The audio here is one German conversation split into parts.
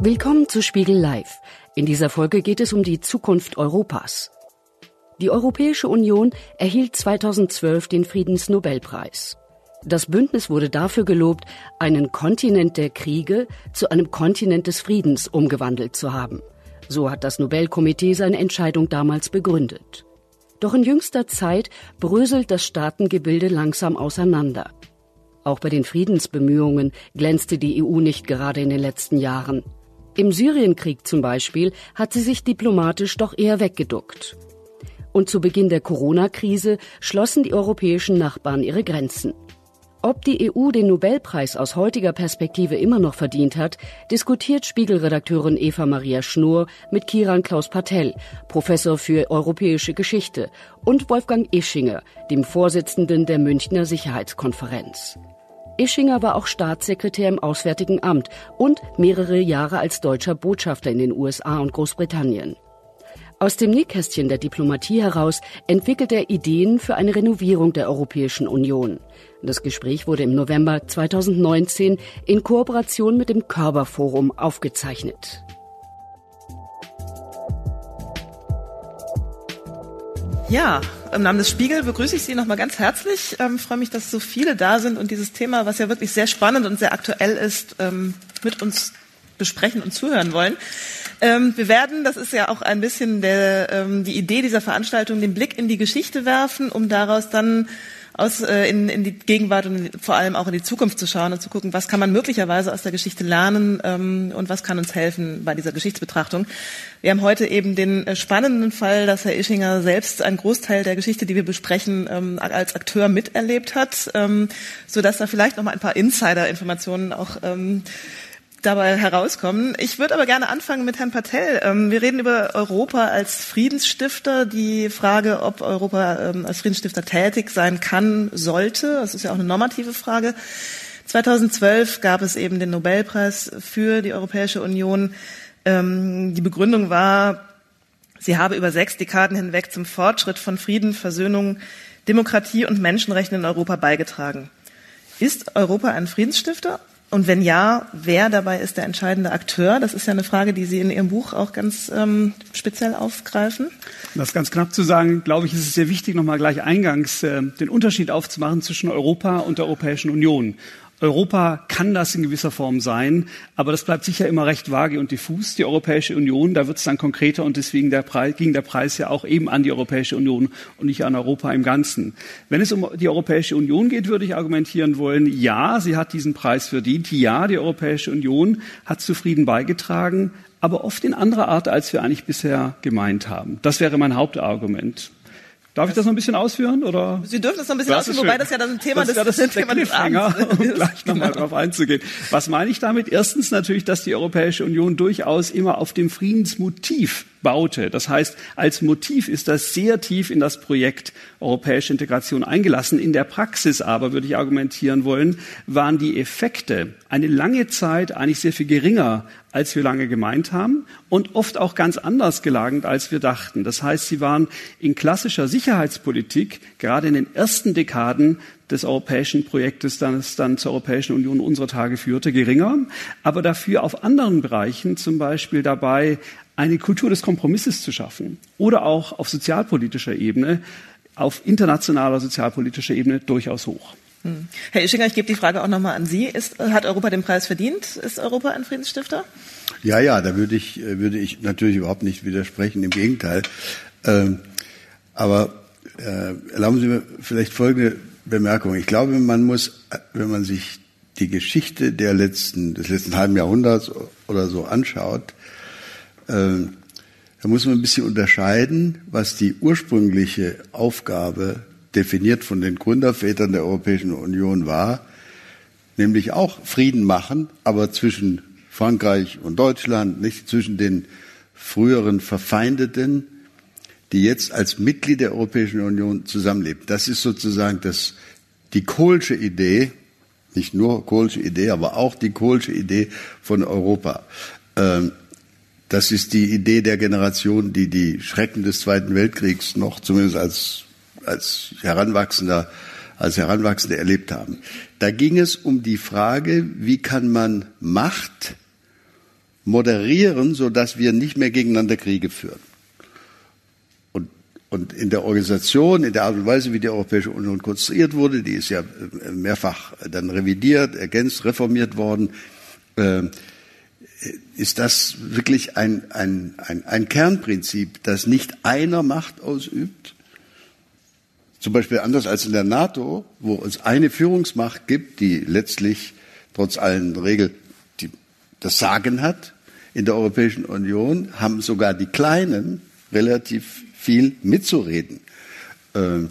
Willkommen zu Spiegel Live. In dieser Folge geht es um die Zukunft Europas. Die Europäische Union erhielt 2012 den Friedensnobelpreis. Das Bündnis wurde dafür gelobt, einen Kontinent der Kriege zu einem Kontinent des Friedens umgewandelt zu haben. So hat das Nobelkomitee seine Entscheidung damals begründet. Doch in jüngster Zeit bröselt das Staatengebilde langsam auseinander. Auch bei den Friedensbemühungen glänzte die EU nicht gerade in den letzten Jahren. Im Syrienkrieg zum Beispiel hat sie sich diplomatisch doch eher weggeduckt. Und zu Beginn der Corona-Krise schlossen die europäischen Nachbarn ihre Grenzen. Ob die EU den Nobelpreis aus heutiger Perspektive immer noch verdient hat, diskutiert Spiegelredakteurin Eva Maria Schnur mit Kiran Klaus Patel, Professor für europäische Geschichte, und Wolfgang Ischinger, dem Vorsitzenden der Münchner Sicherheitskonferenz. Ischinger war auch Staatssekretär im Auswärtigen Amt und mehrere Jahre als deutscher Botschafter in den USA und Großbritannien. Aus dem Nähkästchen der Diplomatie heraus entwickelt er Ideen für eine Renovierung der Europäischen Union. Das Gespräch wurde im November 2019 in Kooperation mit dem Körperforum aufgezeichnet. Ja, im Namen des Spiegel begrüße ich Sie nochmal ganz herzlich. Ähm, freue mich, dass so viele da sind und dieses Thema, was ja wirklich sehr spannend und sehr aktuell ist, ähm, mit uns besprechen und zuhören wollen. Ähm, wir werden, das ist ja auch ein bisschen der, ähm, die Idee dieser Veranstaltung, den Blick in die Geschichte werfen, um daraus dann aus, äh, in, in die Gegenwart und vor allem auch in die Zukunft zu schauen und zu gucken, was kann man möglicherweise aus der Geschichte lernen ähm, und was kann uns helfen bei dieser Geschichtsbetrachtung. Wir haben heute eben den äh, spannenden Fall, dass Herr Ischinger selbst einen Großteil der Geschichte, die wir besprechen, ähm, als Akteur miterlebt hat, ähm, so dass da vielleicht noch mal ein paar Insider-Informationen auch ähm, dabei herauskommen. Ich würde aber gerne anfangen mit Herrn Patel. Ähm, wir reden über Europa als Friedensstifter. Die Frage, ob Europa ähm, als Friedensstifter tätig sein kann, sollte, das ist ja auch eine normative Frage. 2012 gab es eben den Nobelpreis für die Europäische Union. Ähm, die Begründung war, sie habe über sechs Dekaden hinweg zum Fortschritt von Frieden, Versöhnung, Demokratie und Menschenrechten in Europa beigetragen. Ist Europa ein Friedensstifter und wenn ja, wer dabei ist der entscheidende Akteur? Das ist ja eine Frage, die Sie in Ihrem Buch auch ganz ähm, speziell aufgreifen. Das ganz knapp zu sagen, glaube ich, ist es sehr wichtig, nochmal gleich eingangs äh, den Unterschied aufzumachen zwischen Europa und der Europäischen Union. Europa kann das in gewisser Form sein, aber das bleibt sicher immer recht vage und diffus. Die Europäische Union, da wird es dann konkreter und deswegen der Preis, ging der Preis ja auch eben an die Europäische Union und nicht an Europa im Ganzen. Wenn es um die Europäische Union geht, würde ich argumentieren wollen, ja, sie hat diesen Preis verdient. Ja, die Europäische Union hat zu Frieden beigetragen, aber oft in anderer Art, als wir eigentlich bisher gemeint haben. Das wäre mein Hauptargument. Darf ich das noch ein bisschen ausführen? Oder? Sie dürfen das noch ein bisschen das ausführen, wobei das ja das ein Thema das des, ja das Thema des Abends um gleich nochmal genau. darauf einzugehen. Was meine ich damit? Erstens natürlich, dass die Europäische Union durchaus immer auf dem Friedensmotiv baute. Das heißt, als Motiv ist das sehr tief in das Projekt europäische Integration eingelassen. In der Praxis aber, würde ich argumentieren wollen, waren die Effekte eine lange Zeit eigentlich sehr viel geringer, als wir lange gemeint haben und oft auch ganz anders gelagert, als wir dachten. Das heißt, sie waren in klassischer Sicherheitspolitik gerade in den ersten Dekaden des europäischen Projektes, das dann zur Europäischen Union unserer Tage führte, geringer, aber dafür auf anderen Bereichen, zum Beispiel dabei, eine Kultur des Kompromisses zu schaffen oder auch auf sozialpolitischer Ebene, auf internationaler sozialpolitischer Ebene durchaus hoch. Hm. Herr Ischinger, ich gebe die Frage auch nochmal an Sie. Ist, hat Europa den Preis verdient? Ist Europa ein Friedensstifter? Ja, ja, da würde ich, äh, würde ich natürlich überhaupt nicht widersprechen, im Gegenteil. Ähm, aber äh, erlauben Sie mir vielleicht folgende Bemerkung. Ich glaube, man muss, wenn man sich die Geschichte der letzten, des letzten halben Jahrhunderts oder so anschaut, da muss man ein bisschen unterscheiden, was die ursprüngliche Aufgabe definiert von den Gründervätern der Europäischen Union war, nämlich auch Frieden machen, aber zwischen Frankreich und Deutschland, nicht zwischen den früheren Verfeindeten, die jetzt als Mitglied der Europäischen Union zusammenleben. Das ist sozusagen das, die Kohlsche Idee, nicht nur Kohlsche Idee, aber auch die Kohlsche Idee von Europa. Ähm, das ist die Idee der Generation, die die Schrecken des Zweiten Weltkriegs noch zumindest als, als Heranwachsender, als Heranwachsende erlebt haben. Da ging es um die Frage, wie kann man Macht moderieren, so dass wir nicht mehr gegeneinander Kriege führen. Und, und in der Organisation, in der Art und Weise, wie die Europäische Union konstruiert wurde, die ist ja mehrfach dann revidiert, ergänzt, reformiert worden, äh, ist das wirklich ein, ein, ein, ein Kernprinzip, das nicht einer Macht ausübt, zum Beispiel anders als in der NATO, wo es eine Führungsmacht gibt, die letztlich trotz allen Regeln die, das Sagen hat. In der Europäischen Union haben sogar die Kleinen relativ viel mitzureden. Ähm,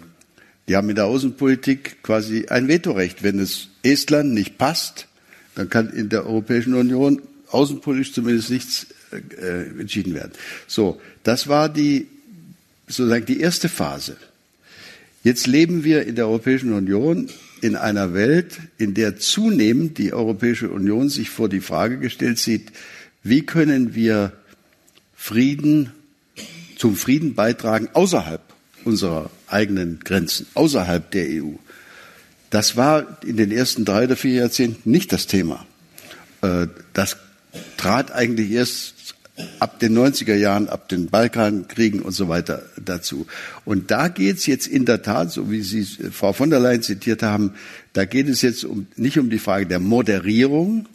die haben in der Außenpolitik quasi ein Vetorecht. Wenn es Estland nicht passt, dann kann in der Europäischen Union außenpolitisch zumindest nichts äh, entschieden werden. So, das war die sozusagen die erste Phase. Jetzt leben wir in der Europäischen Union in einer Welt, in der zunehmend die Europäische Union sich vor die Frage gestellt sieht, wie können wir Frieden zum Frieden beitragen außerhalb unserer eigenen Grenzen, außerhalb der EU. Das war in den ersten drei oder vier Jahrzehnten nicht das Thema. Äh, das trat eigentlich erst ab den 90er Jahren, ab den Balkankriegen und so weiter dazu. Und da geht es jetzt in der Tat, so wie Sie Frau von der Leyen zitiert haben, da geht es jetzt um, nicht um die Frage der Moderierung,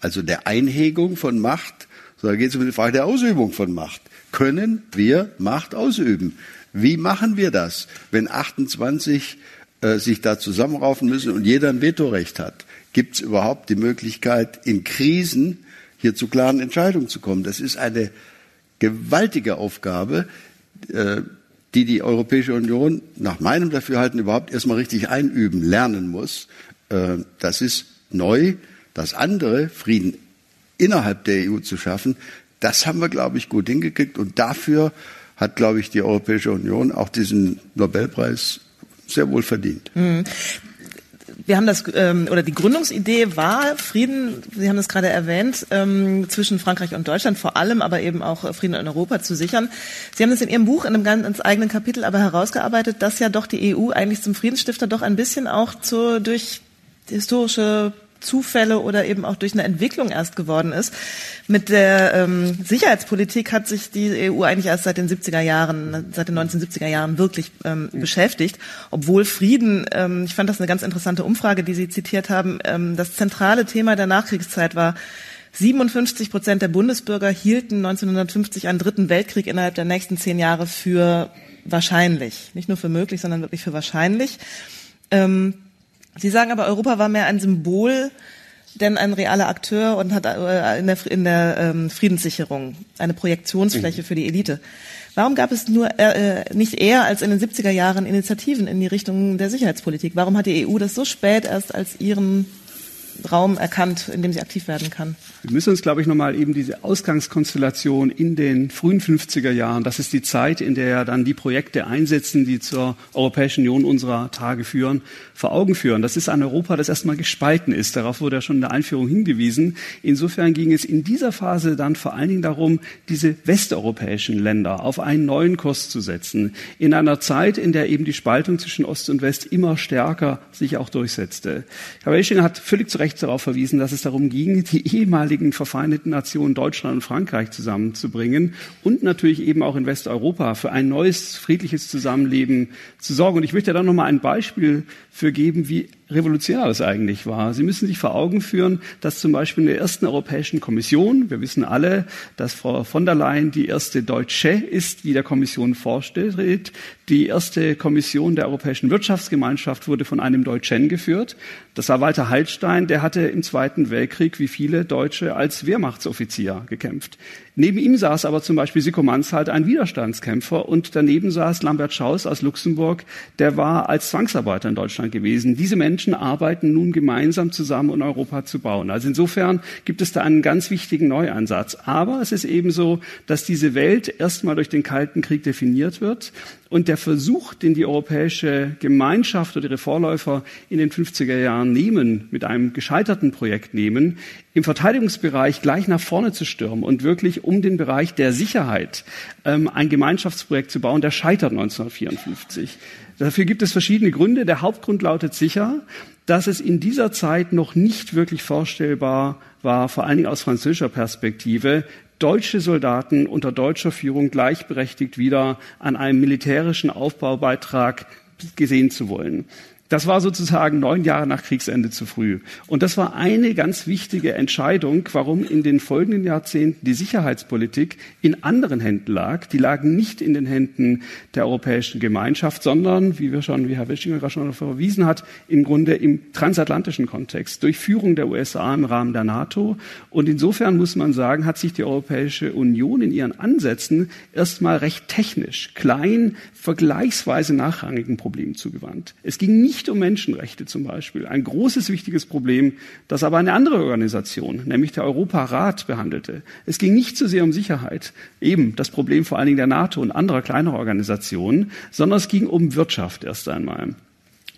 also der Einhegung von Macht, sondern geht es um die Frage der Ausübung von Macht. Können wir Macht ausüben? Wie machen wir das, wenn 28 äh, sich da zusammenraufen müssen und jeder ein Vetorecht hat? Gibt es überhaupt die Möglichkeit, in Krisen hier zu klaren Entscheidungen zu kommen. Das ist eine gewaltige Aufgabe, äh, die die Europäische Union nach meinem Dafürhalten überhaupt erstmal richtig einüben, lernen muss. Äh, das ist neu. Das andere, Frieden innerhalb der EU zu schaffen, das haben wir, glaube ich, gut hingekriegt. Und dafür hat, glaube ich, die Europäische Union auch diesen Nobelpreis sehr wohl verdient. Mhm wir haben das, ähm, oder die Gründungsidee war Frieden, Sie haben das gerade erwähnt, ähm, zwischen Frankreich und Deutschland vor allem, aber eben auch Frieden in Europa zu sichern. Sie haben das in Ihrem Buch in einem ganz eigenen Kapitel aber herausgearbeitet, dass ja doch die EU eigentlich zum Friedensstifter doch ein bisschen auch zur, durch historische Zufälle oder eben auch durch eine Entwicklung erst geworden ist. Mit der ähm, Sicherheitspolitik hat sich die EU eigentlich erst seit den 70er Jahren, seit den 1970er Jahren wirklich ähm, mhm. beschäftigt, obwohl Frieden, ähm, ich fand das eine ganz interessante Umfrage, die Sie zitiert haben, ähm, das zentrale Thema der Nachkriegszeit war, 57 Prozent der Bundesbürger hielten 1950 einen dritten Weltkrieg innerhalb der nächsten zehn Jahre für wahrscheinlich. Nicht nur für möglich, sondern wirklich für wahrscheinlich. Ähm, Sie sagen aber, Europa war mehr ein Symbol denn ein realer Akteur und hat äh, in der, in der ähm, Friedenssicherung eine Projektionsfläche mhm. für die Elite. Warum gab es nur äh, äh nicht eher als in den 70er Jahren Initiativen in die Richtung der Sicherheitspolitik? Warum hat die EU das so spät erst als ihren Raum erkannt, in dem sie aktiv werden kann. Wir müssen uns, glaube ich, nochmal eben diese Ausgangskonstellation in den frühen 50er Jahren, das ist die Zeit, in der dann die Projekte einsetzen, die zur Europäischen Union unserer Tage führen, vor Augen führen. Das ist ein Europa, das erstmal gespalten ist. Darauf wurde ja schon in der Einführung hingewiesen. Insofern ging es in dieser Phase dann vor allen Dingen darum, diese westeuropäischen Länder auf einen neuen Kurs zu setzen. In einer Zeit, in der eben die Spaltung zwischen Ost und West immer stärker sich auch durchsetzte. Herr Welsching hat völlig zu Recht Recht darauf verwiesen, dass es darum ging, die ehemaligen verfeindeten Nationen Deutschland und Frankreich zusammenzubringen und natürlich eben auch in Westeuropa für ein neues friedliches Zusammenleben zu sorgen. Und ich möchte da noch mal ein Beispiel für geben, wie revolutionär das eigentlich war. Sie müssen sich vor Augen führen, dass zum Beispiel in der ersten Europäischen Kommission, wir wissen alle, dass Frau von der Leyen die erste Deutsche ist, die der Kommission vorstellt. Die erste Kommission der Europäischen Wirtschaftsgemeinschaft wurde von einem Deutschen geführt. Das war Walter Heilstein, der hatte im Zweiten Weltkrieg wie viele Deutsche als Wehrmachtsoffizier gekämpft. Neben ihm saß aber zum Beispiel Siko Manshalt, ein Widerstandskämpfer, und daneben saß Lambert Schaus aus Luxemburg, der war als Zwangsarbeiter in Deutschland gewesen. Diese Menschen arbeiten nun gemeinsam zusammen, um Europa zu bauen. Also insofern gibt es da einen ganz wichtigen Neuansatz. Aber es ist eben so, dass diese Welt erstmal durch den Kalten Krieg definiert wird und der Versuch, den die europäische Gemeinschaft oder ihre Vorläufer in den 50er Jahren nehmen, mit einem gescheiterten Projekt nehmen, im Verteidigungsbereich gleich nach vorne zu stürmen und wirklich um den Bereich der Sicherheit ähm, ein Gemeinschaftsprojekt zu bauen, der scheitert 1954. Dafür gibt es verschiedene Gründe. Der Hauptgrund lautet sicher, dass es in dieser Zeit noch nicht wirklich vorstellbar war, vor allen Dingen aus französischer Perspektive, deutsche Soldaten unter deutscher Führung gleichberechtigt wieder an einem militärischen Aufbaubeitrag gesehen zu wollen. Das war sozusagen neun Jahre nach Kriegsende zu früh. Und das war eine ganz wichtige Entscheidung, warum in den folgenden Jahrzehnten die Sicherheitspolitik in anderen Händen lag. Die lagen nicht in den Händen der Europäischen Gemeinschaft, sondern, wie wir schon, wie Herr Wischinger gerade schon verwiesen hat, im Grunde im transatlantischen Kontext, durch Führung der USA im Rahmen der NATO. Und insofern muss man sagen, hat sich die Europäische Union in ihren Ansätzen erstmal recht technisch, klein, vergleichsweise nachrangigen Problemen zugewandt. Es ging nicht nicht um Menschenrechte zum Beispiel. Ein großes, wichtiges Problem, das aber eine andere Organisation, nämlich der Europarat, behandelte. Es ging nicht so sehr um Sicherheit, eben das Problem vor allen Dingen der NATO und anderer kleinerer Organisationen, sondern es ging um Wirtschaft erst einmal.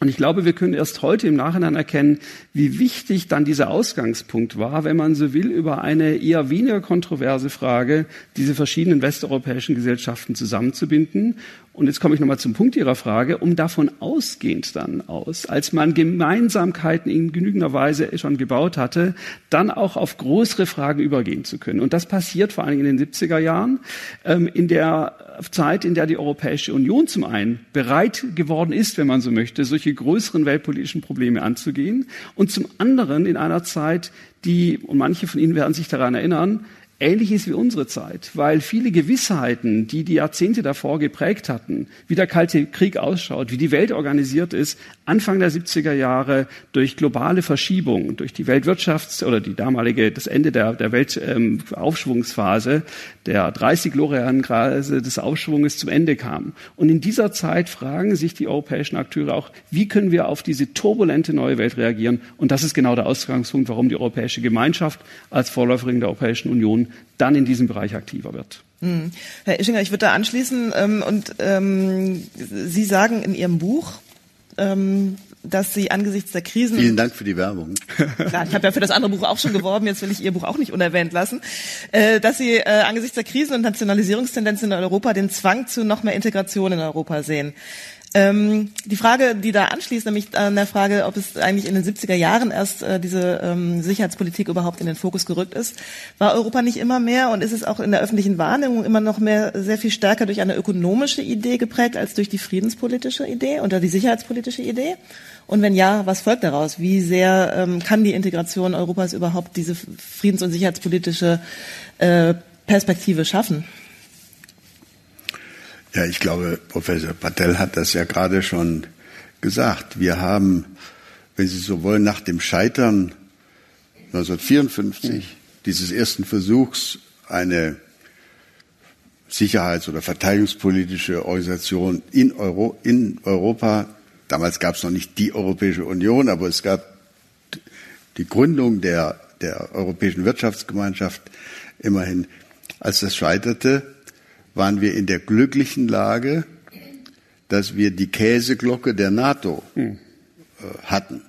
Und ich glaube, wir können erst heute im Nachhinein erkennen, wie wichtig dann dieser Ausgangspunkt war, wenn man so will, über eine eher weniger kontroverse Frage diese verschiedenen westeuropäischen Gesellschaften zusammenzubinden und jetzt komme ich nochmal zum Punkt Ihrer Frage, um davon ausgehend dann aus, als man Gemeinsamkeiten in genügender Weise schon gebaut hatte, dann auch auf größere Fragen übergehen zu können. Und das passiert vor allem in den 70er Jahren, ähm, in der Zeit, in der die Europäische Union zum einen bereit geworden ist, wenn man so möchte, solche größeren weltpolitischen Probleme anzugehen und zum anderen in einer Zeit, die, und manche von Ihnen werden sich daran erinnern, ähnlich ist wie unsere Zeit, weil viele Gewissheiten, die die Jahrzehnte davor geprägt hatten, wie der Kalte Krieg ausschaut, wie die Welt organisiert ist, Anfang der 70er Jahre durch globale Verschiebungen, durch die Weltwirtschafts- oder die damalige, das Ende der, der Weltaufschwungsphase, ähm, der 30 Gloriangrase des Aufschwunges zum Ende kam. Und in dieser Zeit fragen sich die europäischen Akteure auch, wie können wir auf diese turbulente neue Welt reagieren? Und das ist genau der Ausgangspunkt, warum die Europäische Gemeinschaft als Vorläuferin der Europäischen Union dann in diesem Bereich aktiver wird. Hm. Herr Ischinger, ich würde da anschließen ähm, und ähm, Sie sagen in Ihrem Buch, ähm, dass Sie angesichts der Krisen. Vielen Dank für die Werbung. Klar, ich habe ja für das andere Buch auch schon geworben, jetzt will ich Ihr Buch auch nicht unerwähnt lassen. Äh, dass Sie äh, angesichts der Krisen und Nationalisierungstendenzen in Europa den Zwang zu noch mehr Integration in Europa sehen. Ähm, die Frage, die da anschließt, nämlich an der Frage, ob es eigentlich in den 70er Jahren erst äh, diese ähm, Sicherheitspolitik überhaupt in den Fokus gerückt ist, war Europa nicht immer mehr und ist es auch in der öffentlichen Wahrnehmung immer noch mehr sehr viel stärker durch eine ökonomische Idee geprägt als durch die friedenspolitische Idee oder die sicherheitspolitische Idee? Und wenn ja, was folgt daraus? Wie sehr ähm, kann die Integration Europas überhaupt diese friedens- und sicherheitspolitische äh, Perspektive schaffen? Ja, ich glaube, Professor Patel hat das ja gerade schon gesagt. Wir haben, wenn Sie so wollen, nach dem Scheitern 1954 dieses ersten Versuchs, eine sicherheits- oder verteidigungspolitische Organisation in, Euro, in Europa, damals gab es noch nicht die Europäische Union, aber es gab die Gründung der, der Europäischen Wirtschaftsgemeinschaft immerhin. Als das scheiterte, waren wir in der glücklichen Lage, dass wir die Käseglocke der NATO hm. äh, hatten.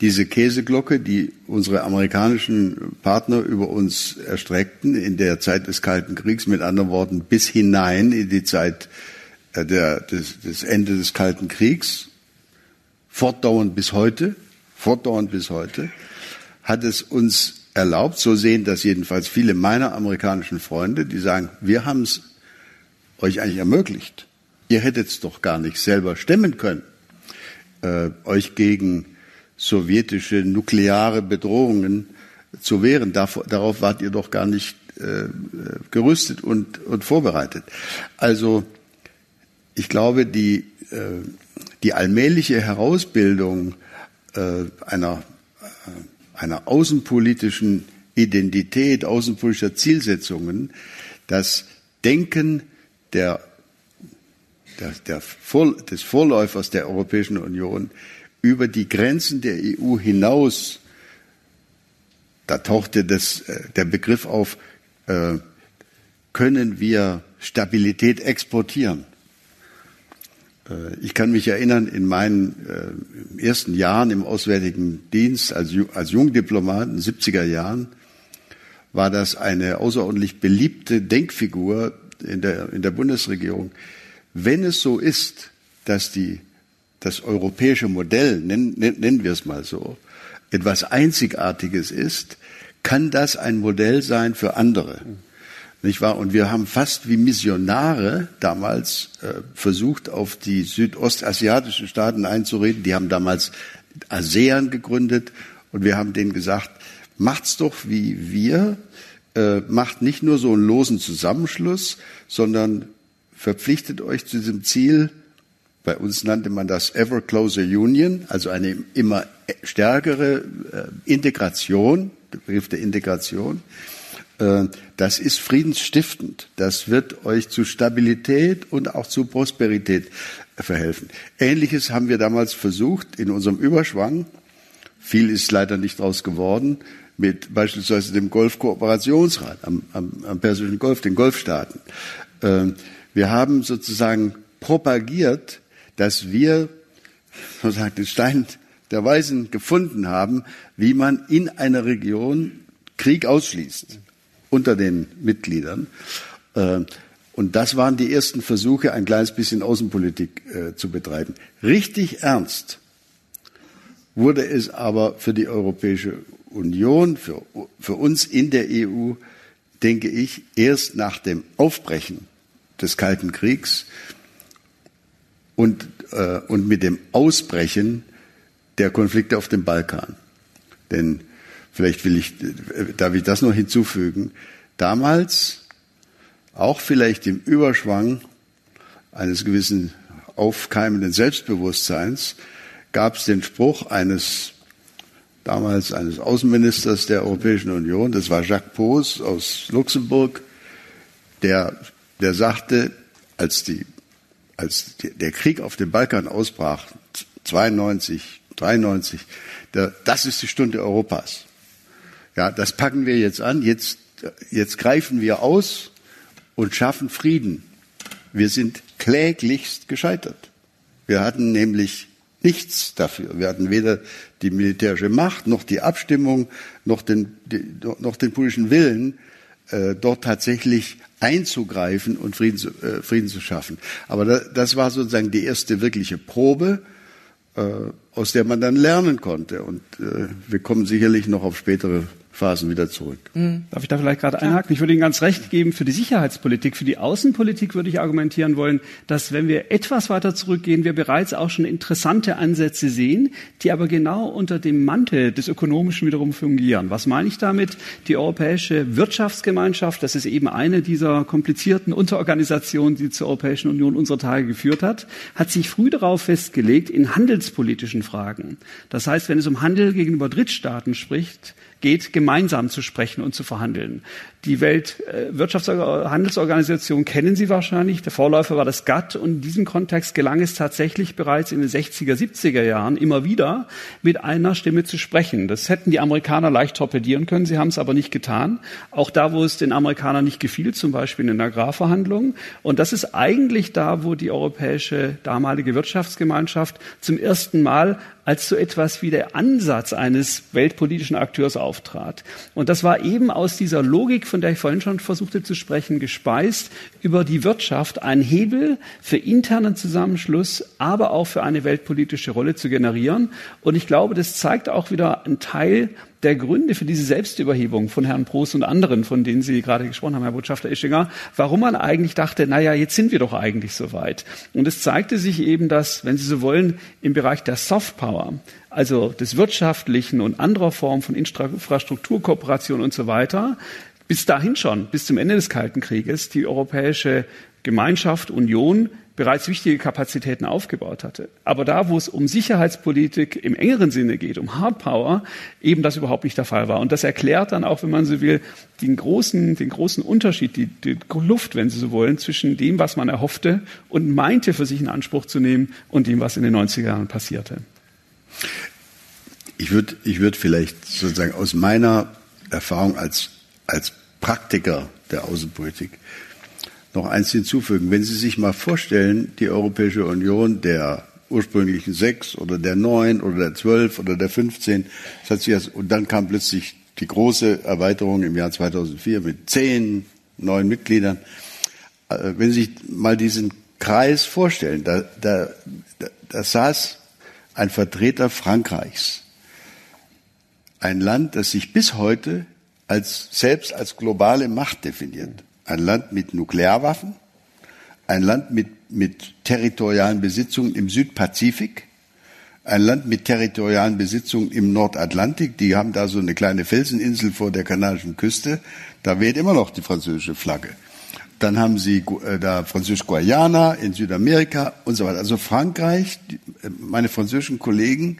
Diese Käseglocke, die unsere amerikanischen Partner über uns erstreckten in der Zeit des Kalten Kriegs, mit anderen Worten bis hinein in die Zeit äh, der, des, des Ende des Kalten Kriegs, fortdauernd bis heute, fortdauernd bis heute, hat es uns erlaubt. So sehen das jedenfalls viele meiner amerikanischen Freunde, die sagen, wir haben es euch eigentlich ermöglicht. Ihr hättet es doch gar nicht selber stemmen können, äh, euch gegen sowjetische nukleare Bedrohungen zu wehren. darauf wart ihr doch gar nicht äh, gerüstet und, und vorbereitet. Also ich glaube, die, äh, die allmähliche Herausbildung äh, einer einer außenpolitischen Identität, außenpolitischer Zielsetzungen, das Denken der, der, der Vor, des Vorläufers der Europäischen Union über die Grenzen der EU hinaus, da tauchte das, äh, der Begriff auf, äh, können wir Stabilität exportieren. Äh, ich kann mich erinnern, in meinen äh, ersten Jahren im Auswärtigen Dienst als, als Jungdiplomat in den 70er Jahren war das eine außerordentlich beliebte Denkfigur in der, in der Bundesregierung. Wenn es so ist, dass die, das europäische Modell, nennen, nennen wir es mal so, etwas Einzigartiges ist, kann das ein Modell sein für andere. Nicht wahr? Und wir haben fast wie Missionare damals äh, versucht, auf die südostasiatischen Staaten einzureden. Die haben damals ASEAN gegründet und wir haben denen gesagt, macht's doch wie wir, äh, macht nicht nur so einen losen Zusammenschluss, sondern verpflichtet euch zu diesem Ziel. Bei uns nannte man das Ever Closer Union, also eine immer stärkere äh, Integration, der Begriff der Integration. Äh, das ist friedensstiftend. Das wird euch zu Stabilität und auch zu Prosperität verhelfen. Ähnliches haben wir damals versucht in unserem Überschwang. Viel ist leider nicht daraus geworden mit beispielsweise dem Golfkooperationsrat am, am, am Persischen Golf, den Golfstaaten. Ähm, wir haben sozusagen propagiert, dass wir sozusagen den Stein der Weisen gefunden haben, wie man in einer Region Krieg ausschließt unter den Mitgliedern. Ähm, und das waren die ersten Versuche, ein kleines bisschen Außenpolitik äh, zu betreiben. Richtig ernst wurde es aber für die Europäische Union, für, für uns in der EU, denke ich, erst nach dem Aufbrechen des Kalten Kriegs und, äh, und mit dem Ausbrechen der Konflikte auf dem Balkan. Denn vielleicht will ich, darf ich das noch hinzufügen, damals, auch vielleicht im Überschwang eines gewissen aufkeimenden Selbstbewusstseins, gab es den Spruch eines damals eines Außenministers der Europäischen Union, das war Jacques Pos aus Luxemburg, der, der sagte, als, die, als der Krieg auf dem Balkan ausbrach, 92, 93, der, das ist die Stunde Europas. Ja, das packen wir jetzt an, jetzt, jetzt greifen wir aus und schaffen Frieden. Wir sind kläglichst gescheitert. Wir hatten nämlich nichts dafür. Wir hatten weder die militärische Macht, noch die Abstimmung, noch den, noch den politischen Willen, äh, dort tatsächlich einzugreifen und Frieden zu, äh, Frieden zu schaffen. Aber da, das war sozusagen die erste wirkliche Probe, äh, aus der man dann lernen konnte. Und äh, wir kommen sicherlich noch auf spätere Phasen wieder zurück. Mhm. Darf ich da vielleicht gerade einhaken? Ich würde Ihnen ganz recht geben, für die Sicherheitspolitik, für die Außenpolitik würde ich argumentieren wollen, dass wenn wir etwas weiter zurückgehen, wir bereits auch schon interessante Ansätze sehen, die aber genau unter dem Mantel des Ökonomischen wiederum fungieren. Was meine ich damit? Die Europäische Wirtschaftsgemeinschaft, das ist eben eine dieser komplizierten Unterorganisationen, die zur Europäischen Union unserer Tage geführt hat, hat sich früh darauf festgelegt, in handelspolitischen Fragen. Das heißt, wenn es um Handel gegenüber Drittstaaten spricht, geht, gemeinsam zu sprechen und zu verhandeln. Die Weltwirtschaftshandelsorganisation kennen Sie wahrscheinlich. Der Vorläufer war das GATT. Und in diesem Kontext gelang es tatsächlich bereits in den 60er, 70er Jahren immer wieder mit einer Stimme zu sprechen. Das hätten die Amerikaner leicht torpedieren können. Sie haben es aber nicht getan. Auch da, wo es den Amerikanern nicht gefiel, zum Beispiel in den Agrarverhandlungen. Und das ist eigentlich da, wo die europäische damalige Wirtschaftsgemeinschaft zum ersten Mal als so etwas wie der Ansatz eines weltpolitischen Akteurs auftrat. Und das war eben aus dieser Logik von der ich vorhin schon versuchte zu sprechen, gespeist über die Wirtschaft, einen Hebel für internen Zusammenschluss, aber auch für eine weltpolitische Rolle zu generieren. Und ich glaube, das zeigt auch wieder einen Teil der Gründe für diese Selbstüberhebung von Herrn Prost und anderen, von denen Sie gerade gesprochen haben, Herr Botschafter Ischinger, warum man eigentlich dachte, na ja, jetzt sind wir doch eigentlich soweit. Und es zeigte sich eben, dass, wenn Sie so wollen, im Bereich der Soft Power, also des wirtschaftlichen und anderer Formen von Infrastrukturkooperation und so weiter, bis dahin schon, bis zum Ende des Kalten Krieges, die Europäische Gemeinschaft, Union bereits wichtige Kapazitäten aufgebaut hatte. Aber da, wo es um Sicherheitspolitik im engeren Sinne geht, um Hardpower, eben das überhaupt nicht der Fall war. Und das erklärt dann auch, wenn man so will, den großen, den großen Unterschied, die, die Luft, wenn Sie so wollen, zwischen dem, was man erhoffte und meinte für sich in Anspruch zu nehmen und dem, was in den 90er Jahren passierte. Ich würde ich würd vielleicht sozusagen aus meiner Erfahrung als als Praktiker der Außenpolitik noch eins hinzufügen. Wenn Sie sich mal vorstellen, die Europäische Union der ursprünglichen sechs oder der neun oder der zwölf oder der fünfzehn, und dann kam plötzlich die große Erweiterung im Jahr 2004 mit zehn neuen Mitgliedern. Äh, wenn Sie sich mal diesen Kreis vorstellen. Da, da, da, da saß ein Vertreter Frankreichs. Ein Land, das sich bis heute als, selbst als globale Macht definiert. Ein Land mit Nuklearwaffen, ein Land mit, mit territorialen Besitzungen im Südpazifik, ein Land mit territorialen Besitzungen im Nordatlantik. Die haben da so eine kleine Felseninsel vor der kanadischen Küste. Da weht immer noch die französische Flagge. Dann haben sie äh, da Französisch-Guayana in Südamerika und so weiter. Also Frankreich, äh, meine französischen Kollegen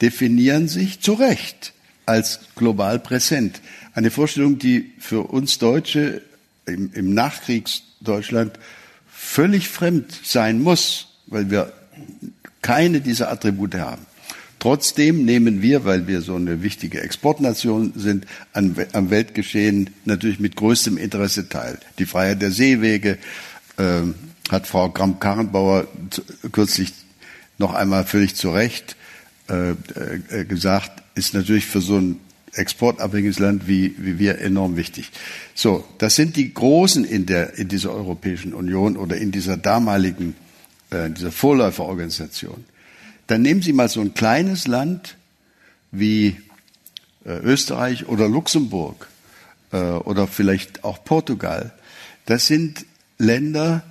definieren sich zu Recht als global präsent. Eine Vorstellung, die für uns Deutsche im, im Nachkriegsdeutschland völlig fremd sein muss, weil wir keine dieser Attribute haben. Trotzdem nehmen wir, weil wir so eine wichtige Exportnation sind, an, am Weltgeschehen natürlich mit größtem Interesse teil. Die Freiheit der Seewege äh, hat Frau Kramp-Karrenbauer kürzlich noch einmal völlig zu Recht äh, äh, gesagt, ist natürlich für so ein exportabhängiges Land wie, wie wir enorm wichtig. So, das sind die Großen in, der, in dieser Europäischen Union oder in dieser damaligen, äh, dieser Vorläuferorganisation. Dann nehmen Sie mal so ein kleines Land wie äh, Österreich oder Luxemburg äh, oder vielleicht auch Portugal. Das sind Länder,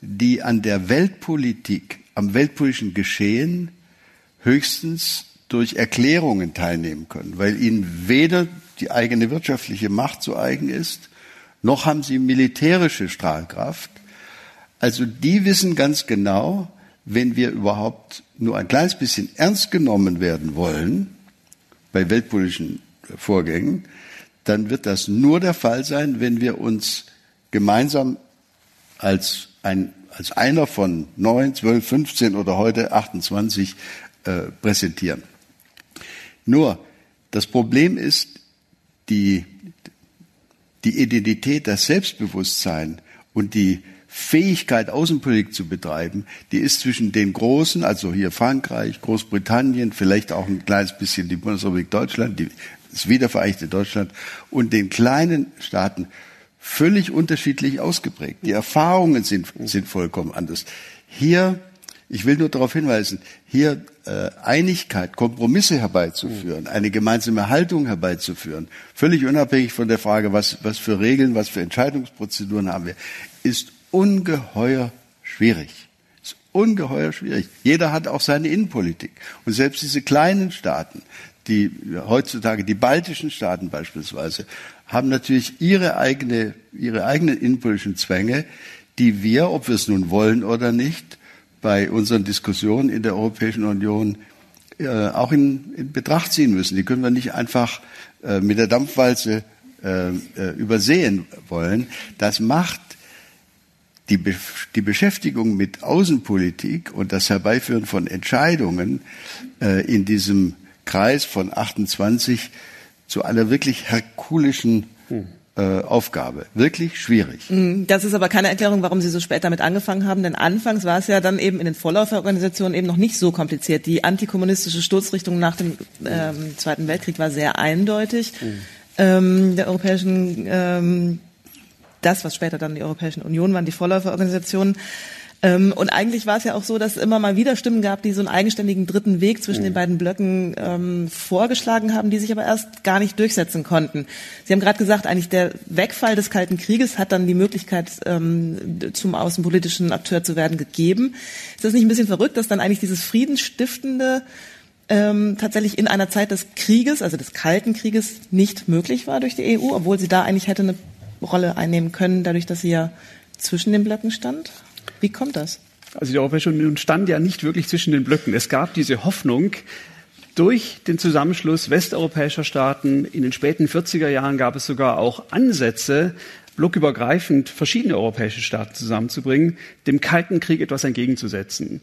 die an der Weltpolitik, am weltpolitischen Geschehen höchstens durch Erklärungen teilnehmen können, weil ihnen weder die eigene wirtschaftliche Macht zu eigen ist, noch haben sie militärische Strahlkraft. Also die wissen ganz genau, wenn wir überhaupt nur ein kleines bisschen ernst genommen werden wollen bei weltpolitischen Vorgängen, dann wird das nur der Fall sein, wenn wir uns gemeinsam als, ein, als einer von neun, zwölf, 15 oder heute 28 äh, präsentieren. Nur, das Problem ist, die, die Identität, das Selbstbewusstsein und die Fähigkeit, Außenpolitik zu betreiben, die ist zwischen den Großen, also hier Frankreich, Großbritannien, vielleicht auch ein kleines bisschen die Bundesrepublik Deutschland, die, das wiedervereinigte Deutschland und den kleinen Staaten völlig unterschiedlich ausgeprägt. Die Erfahrungen sind, sind vollkommen anders. Hier, ich will nur darauf hinweisen, hier Einigkeit, Kompromisse herbeizuführen, eine gemeinsame Haltung herbeizuführen, völlig unabhängig von der Frage, was, was für Regeln, was für Entscheidungsprozeduren haben wir, ist ungeheuer schwierig. Ist ungeheuer schwierig. Jeder hat auch seine Innenpolitik. Und selbst diese kleinen Staaten, die heutzutage die baltischen Staaten beispielsweise, haben natürlich ihre eigene, ihre eigenen innenpolitischen Zwänge, die wir, ob wir es nun wollen oder nicht, bei unseren Diskussionen in der Europäischen Union äh, auch in, in, Betracht ziehen müssen. Die können wir nicht einfach äh, mit der Dampfwalze äh, äh übersehen wollen. Das macht die, Be die Beschäftigung mit Außenpolitik und das Herbeiführen von Entscheidungen äh, in diesem Kreis von 28 zu einer wirklich herkulischen hm. Äh, Aufgabe. Wirklich schwierig. Hm, das ist aber keine Erklärung, warum Sie so spät damit angefangen haben, denn anfangs war es ja dann eben in den Vorläuferorganisationen eben noch nicht so kompliziert. Die antikommunistische Stoßrichtung nach dem ähm, Zweiten Weltkrieg war sehr eindeutig. Mhm. Ähm, der europäischen ähm, das, was später dann die Europäischen Union waren, die Vorläuferorganisationen. Ähm, und eigentlich war es ja auch so, dass es immer mal wieder Stimmen gab, die so einen eigenständigen dritten Weg zwischen mhm. den beiden Blöcken ähm, vorgeschlagen haben, die sich aber erst gar nicht durchsetzen konnten. Sie haben gerade gesagt, eigentlich der Wegfall des Kalten Krieges hat dann die Möglichkeit, ähm, zum außenpolitischen Akteur zu werden, gegeben. Ist das nicht ein bisschen verrückt, dass dann eigentlich dieses Friedensstiftende ähm, tatsächlich in einer Zeit des Krieges, also des Kalten Krieges, nicht möglich war durch die EU, obwohl sie da eigentlich hätte eine Rolle einnehmen können, dadurch, dass sie ja zwischen den Blöcken stand? Wie kommt das? Also die Europäische Union stand ja nicht wirklich zwischen den Blöcken. Es gab diese Hoffnung, durch den Zusammenschluss westeuropäischer Staaten in den späten 40er Jahren gab es sogar auch Ansätze, blockübergreifend verschiedene europäische Staaten zusammenzubringen, dem Kalten Krieg etwas entgegenzusetzen.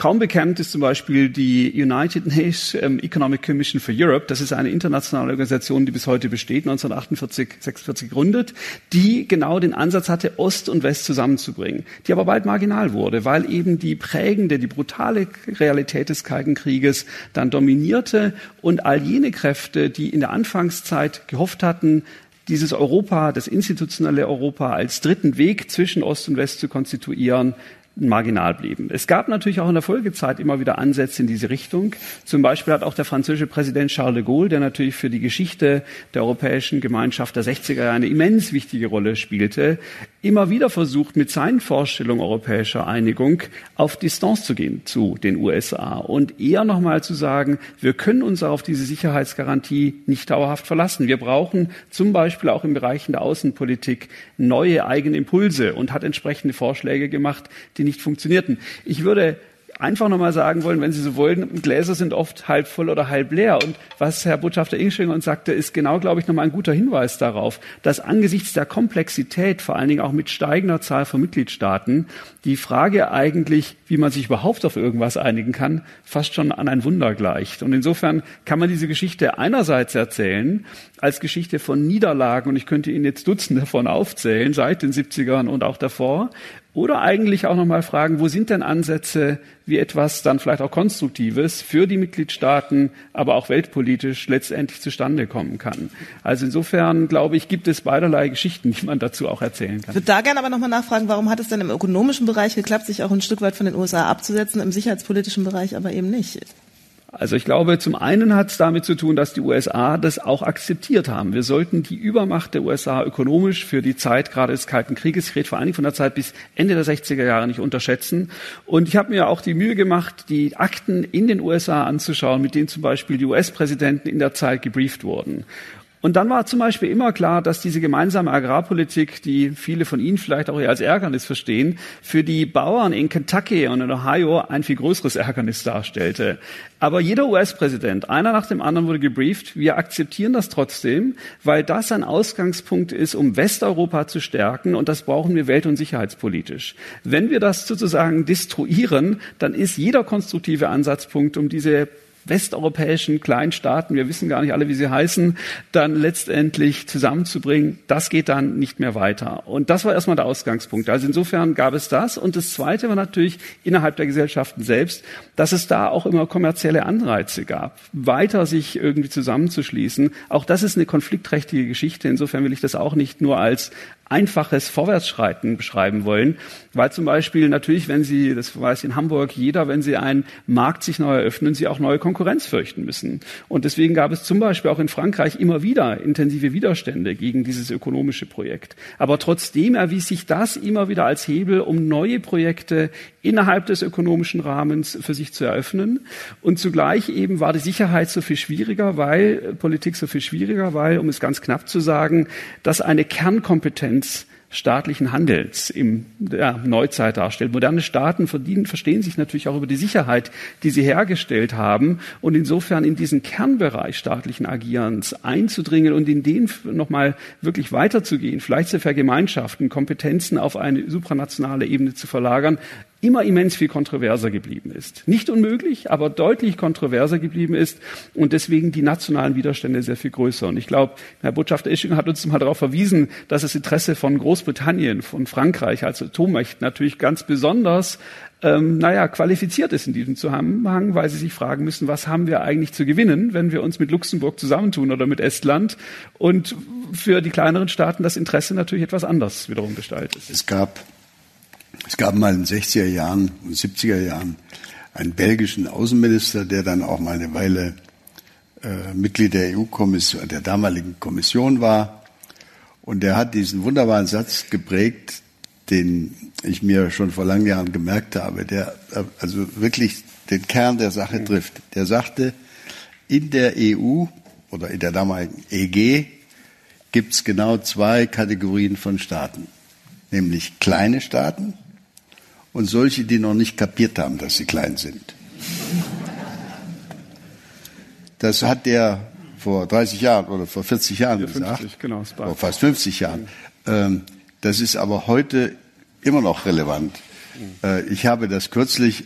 Kaum bekannt ist zum Beispiel die United Nations ähm, Economic Commission for Europe. Das ist eine internationale Organisation, die bis heute besteht, 1948, 46 gegründet, die genau den Ansatz hatte, Ost und West zusammenzubringen, die aber bald marginal wurde, weil eben die prägende, die brutale Realität des Kalten Krieges dann dominierte und all jene Kräfte, die in der Anfangszeit gehofft hatten, dieses Europa, das institutionelle Europa als dritten Weg zwischen Ost und West zu konstituieren, marginal blieben. Es gab natürlich auch in der Folgezeit immer wieder Ansätze in diese Richtung. Zum Beispiel hat auch der französische Präsident Charles de Gaulle, der natürlich für die Geschichte der Europäischen Gemeinschaft der 60er Jahre eine immens wichtige Rolle spielte, immer wieder versucht, mit seinen Vorstellungen europäischer Einigung auf Distanz zu gehen zu den USA und eher nochmal zu sagen, wir können uns auf diese Sicherheitsgarantie nicht dauerhaft verlassen. Wir brauchen zum Beispiel auch im Bereich der Außenpolitik neue eigene Impulse und hat entsprechende Vorschläge gemacht, die nicht funktionierten. Ich würde einfach nochmal sagen wollen, wenn Sie so wollen, Gläser sind oft halb voll oder halb leer. Und was Herr Botschafter Ingschwinger uns sagte, ist genau, glaube ich, nochmal ein guter Hinweis darauf, dass angesichts der Komplexität, vor allen Dingen auch mit steigender Zahl von Mitgliedstaaten, die Frage eigentlich, wie man sich überhaupt auf irgendwas einigen kann, fast schon an ein Wunder gleicht. Und insofern kann man diese Geschichte einerseits erzählen als Geschichte von Niederlagen, und ich könnte Ihnen jetzt Dutzende davon aufzählen, seit den 70ern und auch davor, oder eigentlich auch nochmal fragen, wo sind denn Ansätze, wie etwas dann vielleicht auch Konstruktives für die Mitgliedstaaten, aber auch weltpolitisch letztendlich zustande kommen kann. Also insofern, glaube ich, gibt es beiderlei Geschichten, die man dazu auch erzählen kann. Ich würde da gerne aber nochmal nachfragen, warum hat es denn im ökonomischen Bereich geklappt, sich auch ein Stück weit von den USA abzusetzen, im sicherheitspolitischen Bereich aber eben nicht? Also ich glaube, zum einen hat es damit zu tun, dass die USA das auch akzeptiert haben. Wir sollten die Übermacht der USA ökonomisch für die Zeit gerade des Kalten Krieges, ich rede vor allen Dingen von der Zeit bis Ende der 60er Jahre, nicht unterschätzen. Und ich habe mir auch die Mühe gemacht, die Akten in den USA anzuschauen, mit denen zum Beispiel die US-Präsidenten in der Zeit gebrieft wurden. Und dann war zum Beispiel immer klar, dass diese gemeinsame Agrarpolitik, die viele von Ihnen vielleicht auch eher als Ärgernis verstehen, für die Bauern in Kentucky und in Ohio ein viel größeres Ärgernis darstellte. Aber jeder US-Präsident, einer nach dem anderen wurde gebrieft, wir akzeptieren das trotzdem, weil das ein Ausgangspunkt ist, um Westeuropa zu stärken und das brauchen wir welt- und sicherheitspolitisch. Wenn wir das sozusagen destruieren, dann ist jeder konstruktive Ansatzpunkt, um diese westeuropäischen Kleinstaaten, wir wissen gar nicht alle, wie sie heißen, dann letztendlich zusammenzubringen, das geht dann nicht mehr weiter. Und das war erstmal der Ausgangspunkt. Also insofern gab es das. Und das Zweite war natürlich innerhalb der Gesellschaften selbst, dass es da auch immer kommerzielle Anreize gab, weiter sich irgendwie zusammenzuschließen. Auch das ist eine konfliktträchtige Geschichte. Insofern will ich das auch nicht nur als einfaches Vorwärtsschreiten beschreiben wollen, weil zum Beispiel natürlich, wenn Sie, das weiß in Hamburg jeder, wenn Sie einen Markt sich neu eröffnen, Sie auch neue Konkurrenz fürchten müssen. Und deswegen gab es zum Beispiel auch in Frankreich immer wieder intensive Widerstände gegen dieses ökonomische Projekt. Aber trotzdem erwies sich das immer wieder als Hebel, um neue Projekte innerhalb des ökonomischen Rahmens für sich zu eröffnen. Und zugleich eben war die Sicherheit so viel schwieriger, weil Politik so viel schwieriger, weil, um es ganz knapp zu sagen, dass eine Kernkompetenz Essenz staatlichen Handelns im ja, Neuzeit darstellt. Moderne Staaten verdienen, verstehen sich natürlich auch über die Sicherheit, die sie hergestellt haben und insofern in diesen Kernbereich staatlichen Agierens einzudringen und in den nochmal wirklich weiterzugehen, vielleicht zu vergemeinschaften, Kompetenzen auf eine supranationale Ebene zu verlagern, immer immens viel kontroverser geblieben ist. Nicht unmöglich, aber deutlich kontroverser geblieben ist und deswegen die nationalen Widerstände sehr viel größer. Und ich glaube, Herr Botschafter Isching hat uns mal darauf verwiesen, dass das Interesse von Großbritannien, von Frankreich als Atommacht natürlich ganz besonders ähm, naja, qualifiziert ist in diesem Zusammenhang, weil sie sich fragen müssen, was haben wir eigentlich zu gewinnen, wenn wir uns mit Luxemburg zusammentun oder mit Estland und für die kleineren Staaten das Interesse natürlich etwas anders wiederum gestaltet. Es gab es gab mal in den 60er Jahren und 70er Jahren einen belgischen Außenminister, der dann auch mal eine Weile äh, Mitglied der EU-Kommission, der damaligen Kommission war. Und der hat diesen wunderbaren Satz geprägt, den ich mir schon vor langen Jahren gemerkt habe, der äh, also wirklich den Kern der Sache trifft. Der sagte, in der EU oder in der damaligen EG gibt es genau zwei Kategorien von Staaten, nämlich kleine Staaten und solche, die noch nicht kapiert haben, dass sie klein sind. Das hat der vor 30 Jahren oder vor 40 Jahren ja, 50, gesagt, genau, vor fast 50 Jahren. Ähm, das ist aber heute immer noch relevant. Äh, ich habe das kürzlich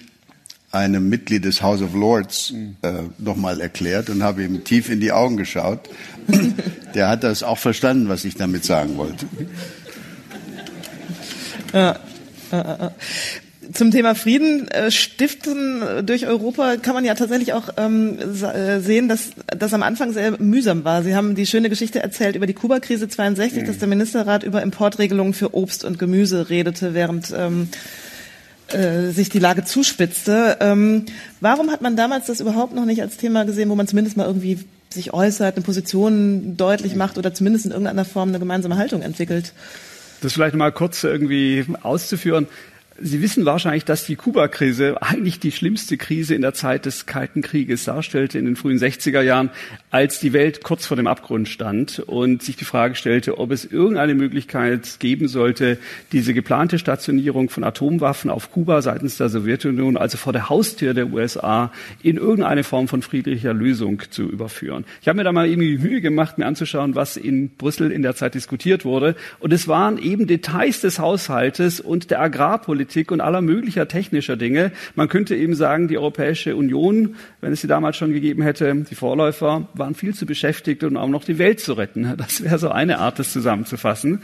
einem Mitglied des House of Lords äh, nochmal erklärt und habe ihm tief in die Augen geschaut. Der hat das auch verstanden, was ich damit sagen wollte. Ja. Äh, äh, äh. Zum Thema Frieden äh, stiften durch Europa kann man ja tatsächlich auch ähm, sehen, dass das am Anfang sehr mühsam war. Sie haben die schöne Geschichte erzählt über die Kuba-Krise 62, mhm. dass der Ministerrat über Importregelungen für Obst und Gemüse redete, während ähm, äh, sich die Lage zuspitzte. Ähm, warum hat man damals das überhaupt noch nicht als Thema gesehen, wo man zumindest mal irgendwie sich äußert, eine Position deutlich macht oder zumindest in irgendeiner Form eine gemeinsame Haltung entwickelt? Das vielleicht mal kurz irgendwie auszuführen. Sie wissen wahrscheinlich, dass die Kuba-Krise eigentlich die schlimmste Krise in der Zeit des Kalten Krieges darstellte, in den frühen 60er Jahren, als die Welt kurz vor dem Abgrund stand und sich die Frage stellte, ob es irgendeine Möglichkeit geben sollte, diese geplante Stationierung von Atomwaffen auf Kuba seitens der Sowjetunion, also vor der Haustür der USA, in irgendeine Form von friedlicher Lösung zu überführen. Ich habe mir da mal irgendwie Mühe gemacht, mir anzuschauen, was in Brüssel in der Zeit diskutiert wurde. Und es waren eben Details des Haushaltes und der Agrarpolitik, Politik und aller möglicher technischer Dinge. Man könnte eben sagen, die Europäische Union, wenn es sie damals schon gegeben hätte, die Vorläufer, waren viel zu beschäftigt, um auch noch die Welt zu retten. Das wäre so eine Art, das zusammenzufassen.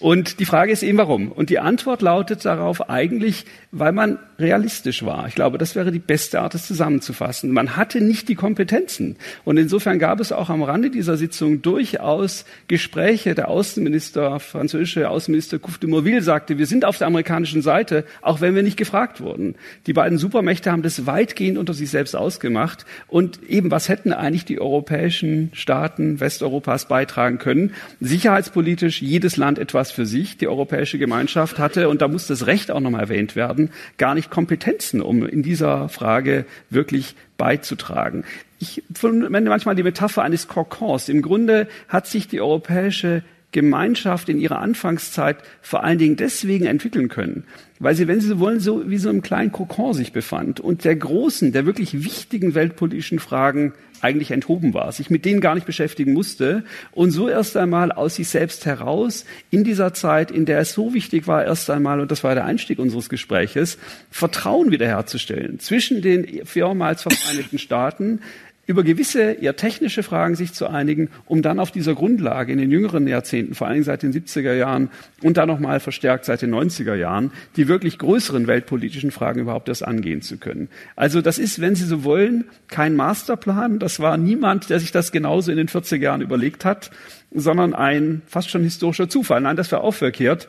Und die Frage ist eben, warum? Und die Antwort lautet darauf eigentlich, weil man realistisch war. Ich glaube, das wäre die beste Art, das zusammenzufassen. Man hatte nicht die Kompetenzen. Und insofern gab es auch am Rande dieser Sitzung durchaus Gespräche. Der Außenminister, französische Außenminister Couve de Morville sagte, wir sind auf der amerikanischen Seite, auch wenn wir nicht gefragt wurden. Die beiden Supermächte haben das weitgehend unter sich selbst ausgemacht. Und eben, was hätten eigentlich die europäischen Staaten Westeuropas beitragen können? Sicherheitspolitisch jedes Land etwas für sich. Die Europäische Gemeinschaft hatte, und da muss das Recht auch nochmal erwähnt werden, gar nicht Kompetenzen, um in dieser Frage wirklich beizutragen. Ich verwende manchmal die Metapher eines Kokons. Im Grunde hat sich die europäische Gemeinschaft in ihrer Anfangszeit vor allen Dingen deswegen entwickeln können, weil sie, wenn Sie so wollen, so wie so einem kleinen Kokon sich befand und der großen, der wirklich wichtigen weltpolitischen Fragen eigentlich enthoben war, sich mit denen gar nicht beschäftigen musste und so erst einmal aus sich selbst heraus in dieser Zeit, in der es so wichtig war, erst einmal, und das war der Einstieg unseres Gespräches, Vertrauen wiederherzustellen zwischen den vormals Vereinigten Staaten, über gewisse eher technische Fragen sich zu einigen, um dann auf dieser Grundlage in den jüngeren Jahrzehnten, vor Dingen seit den 70er Jahren und dann nochmal verstärkt seit den 90er Jahren, die wirklich größeren weltpolitischen Fragen überhaupt erst angehen zu können. Also das ist, wenn Sie so wollen, kein Masterplan. Das war niemand, der sich das genauso in den 40er Jahren überlegt hat, sondern ein fast schon historischer Zufall. Nein, das wäre auch verkehrt.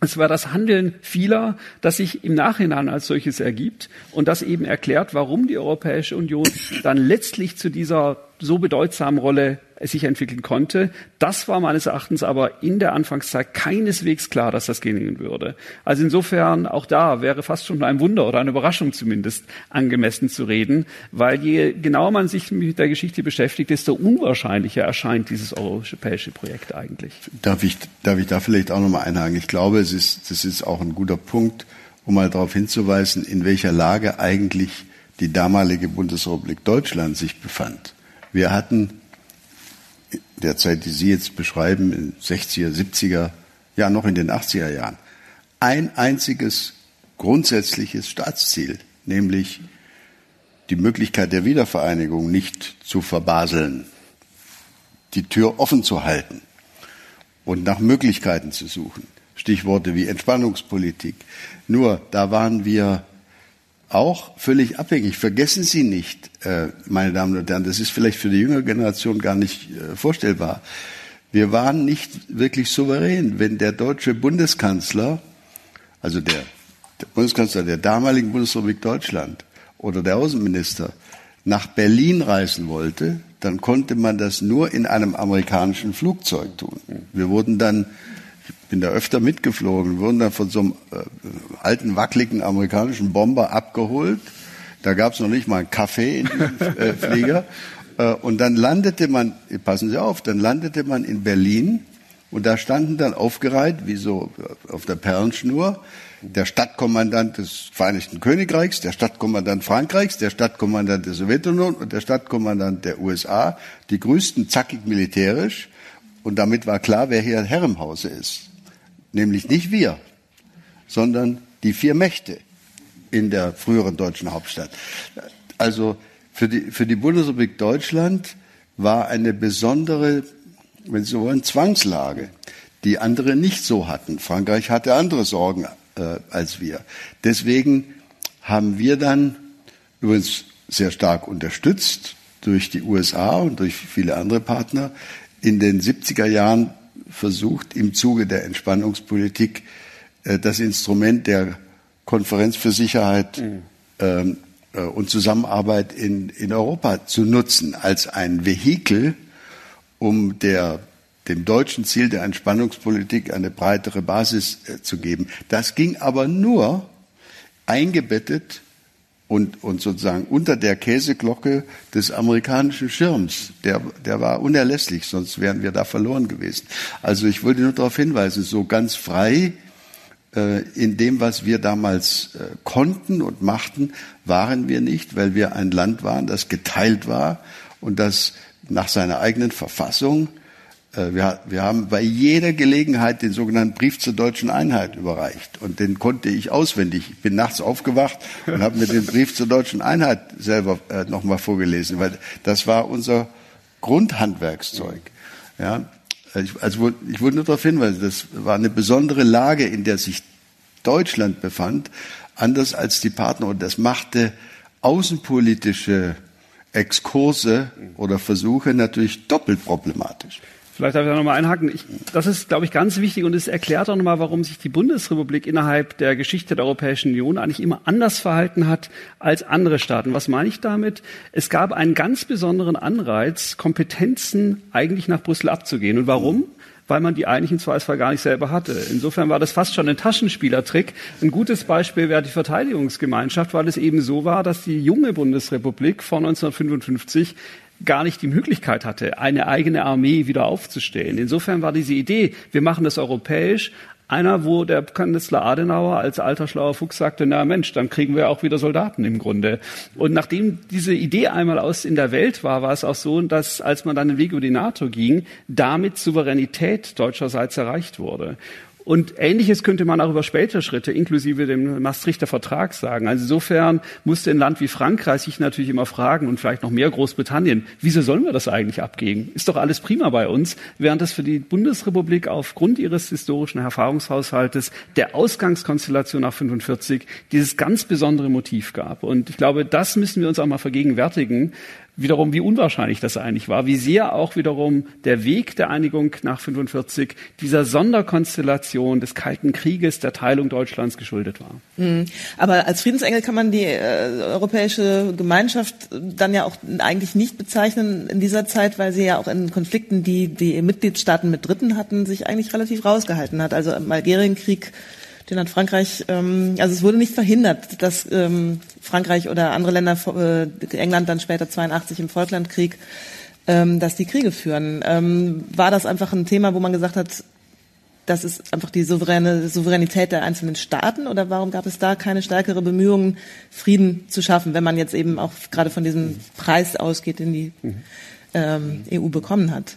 Es war das Handeln vieler, das sich im Nachhinein als solches ergibt und das eben erklärt, warum die Europäische Union dann letztlich zu dieser so bedeutsamen Rolle sich entwickeln konnte. Das war meines Erachtens aber in der Anfangszeit keineswegs klar, dass das gelingen würde. Also insofern auch da wäre fast schon ein Wunder oder eine Überraschung zumindest angemessen zu reden, weil je genauer man sich mit der Geschichte beschäftigt, desto unwahrscheinlicher erscheint dieses europäische Projekt eigentlich. Darf ich, darf ich da vielleicht auch nochmal einhaken? Ich glaube, es ist, das ist auch ein guter Punkt, um mal darauf hinzuweisen, in welcher Lage eigentlich die damalige Bundesrepublik Deutschland sich befand. Wir hatten der Zeit, die Sie jetzt beschreiben, in 60er, 70er, ja noch in den 80er Jahren, ein einziges grundsätzliches Staatsziel, nämlich die Möglichkeit der Wiedervereinigung nicht zu verbaseln, die Tür offen zu halten und nach Möglichkeiten zu suchen. Stichworte wie Entspannungspolitik. Nur da waren wir auch völlig abhängig. Vergessen Sie nicht, äh, meine Damen und Herren, das ist vielleicht für die jüngere Generation gar nicht äh, vorstellbar. Wir waren nicht wirklich souverän, wenn der deutsche Bundeskanzler, also der, der Bundeskanzler der damaligen Bundesrepublik Deutschland oder der Außenminister nach Berlin reisen wollte, dann konnte man das nur in einem amerikanischen Flugzeug tun. Wir wurden dann bin da öfter mitgeflogen, wurden dann von so einem äh, alten, wackeligen amerikanischen Bomber abgeholt. Da gab es noch nicht mal einen Kaffee in diesem äh, Flieger. Äh, und dann landete man, passen Sie auf, dann landete man in Berlin und da standen dann aufgereiht, wie so auf der Perlenschnur, der Stadtkommandant des Vereinigten Königreichs, der Stadtkommandant Frankreichs, der Stadtkommandant der Sowjetunion und der Stadtkommandant der USA. Die grüßten zackig militärisch. Und damit war klar, wer hier Herr im Hause ist. Nämlich nicht wir, sondern die vier Mächte in der früheren deutschen Hauptstadt. Also für die, für die Bundesrepublik Deutschland war eine besondere, wenn Sie so wollen, Zwangslage, die andere nicht so hatten. Frankreich hatte andere Sorgen äh, als wir. Deswegen haben wir dann übrigens sehr stark unterstützt durch die USA und durch viele andere Partner in den 70er Jahren versucht, im Zuge der Entspannungspolitik äh, das Instrument der Konferenz für Sicherheit mhm. ähm, äh, und Zusammenarbeit in, in Europa zu nutzen als ein Vehikel, um der, dem deutschen Ziel der Entspannungspolitik eine breitere Basis äh, zu geben. Das ging aber nur eingebettet und, und sozusagen unter der Käseglocke des amerikanischen Schirms. Der, der war unerlässlich, sonst wären wir da verloren gewesen. Also ich wollte nur darauf hinweisen, so ganz frei äh, in dem, was wir damals äh, konnten und machten, waren wir nicht, weil wir ein Land waren, das geteilt war und das nach seiner eigenen Verfassung wir, wir, haben bei jeder Gelegenheit den sogenannten Brief zur deutschen Einheit überreicht. Und den konnte ich auswendig. Ich bin nachts aufgewacht und habe mir den Brief zur deutschen Einheit selber äh, nochmal vorgelesen, weil das war unser Grundhandwerkszeug. Ja, ich, also ich wollte nur darauf hinweisen, das war eine besondere Lage, in der sich Deutschland befand, anders als die Partner. Und das machte außenpolitische Exkurse oder Versuche natürlich doppelt problematisch. Vielleicht darf ich da nochmal einhaken. Ich, das ist, glaube ich, ganz wichtig und es erklärt auch nochmal, warum sich die Bundesrepublik innerhalb der Geschichte der Europäischen Union eigentlich immer anders verhalten hat als andere Staaten. Was meine ich damit? Es gab einen ganz besonderen Anreiz, Kompetenzen eigentlich nach Brüssel abzugehen. Und warum? weil man die eigentlich im Zweifelsfall gar nicht selber hatte. Insofern war das fast schon ein Taschenspielertrick. Ein gutes Beispiel wäre die Verteidigungsgemeinschaft, weil es eben so war, dass die junge Bundesrepublik vor 1955 gar nicht die Möglichkeit hatte, eine eigene Armee wieder aufzustellen. Insofern war diese Idee, wir machen das europäisch, einer, wo der Kanzler Adenauer als alter schlauer Fuchs sagte, na Mensch, dann kriegen wir auch wieder Soldaten im Grunde. Und nachdem diese Idee einmal aus in der Welt war, war es auch so, dass als man dann den Weg über die NATO ging, damit Souveränität deutscherseits erreicht wurde. Und Ähnliches könnte man auch über spätere Schritte, inklusive dem Maastrichter Vertrag sagen. Also insofern musste ein Land wie Frankreich sich natürlich immer fragen und vielleicht noch mehr Großbritannien, wieso sollen wir das eigentlich abgeben? Ist doch alles prima bei uns, während das für die Bundesrepublik aufgrund ihres historischen Erfahrungshaushaltes der Ausgangskonstellation nach 45 dieses ganz besondere Motiv gab. Und ich glaube, das müssen wir uns auch mal vergegenwärtigen, wiederum, wie unwahrscheinlich das eigentlich war, wie sehr auch wiederum der Weg der Einigung nach 45 dieser Sonderkonstellation des Kalten Krieges, der Teilung Deutschlands geschuldet war. Mhm. Aber als Friedensengel kann man die äh, europäische Gemeinschaft dann ja auch eigentlich nicht bezeichnen in dieser Zeit, weil sie ja auch in Konflikten, die die Mitgliedstaaten mit Dritten hatten, sich eigentlich relativ rausgehalten hat. Also im Algerienkrieg den hat Frankreich, ähm, also es wurde nicht verhindert, dass ähm, Frankreich oder andere Länder, äh, England dann später 82 im Falklandkrieg, ähm, dass die Kriege führen. Ähm, war das einfach ein Thema, wo man gesagt hat, das ist einfach die souveräne Souveränität der einzelnen Staaten oder warum gab es da keine stärkere Bemühungen, Frieden zu schaffen, wenn man jetzt eben auch gerade von diesem Preis ausgeht, den die mhm. ähm, EU bekommen hat?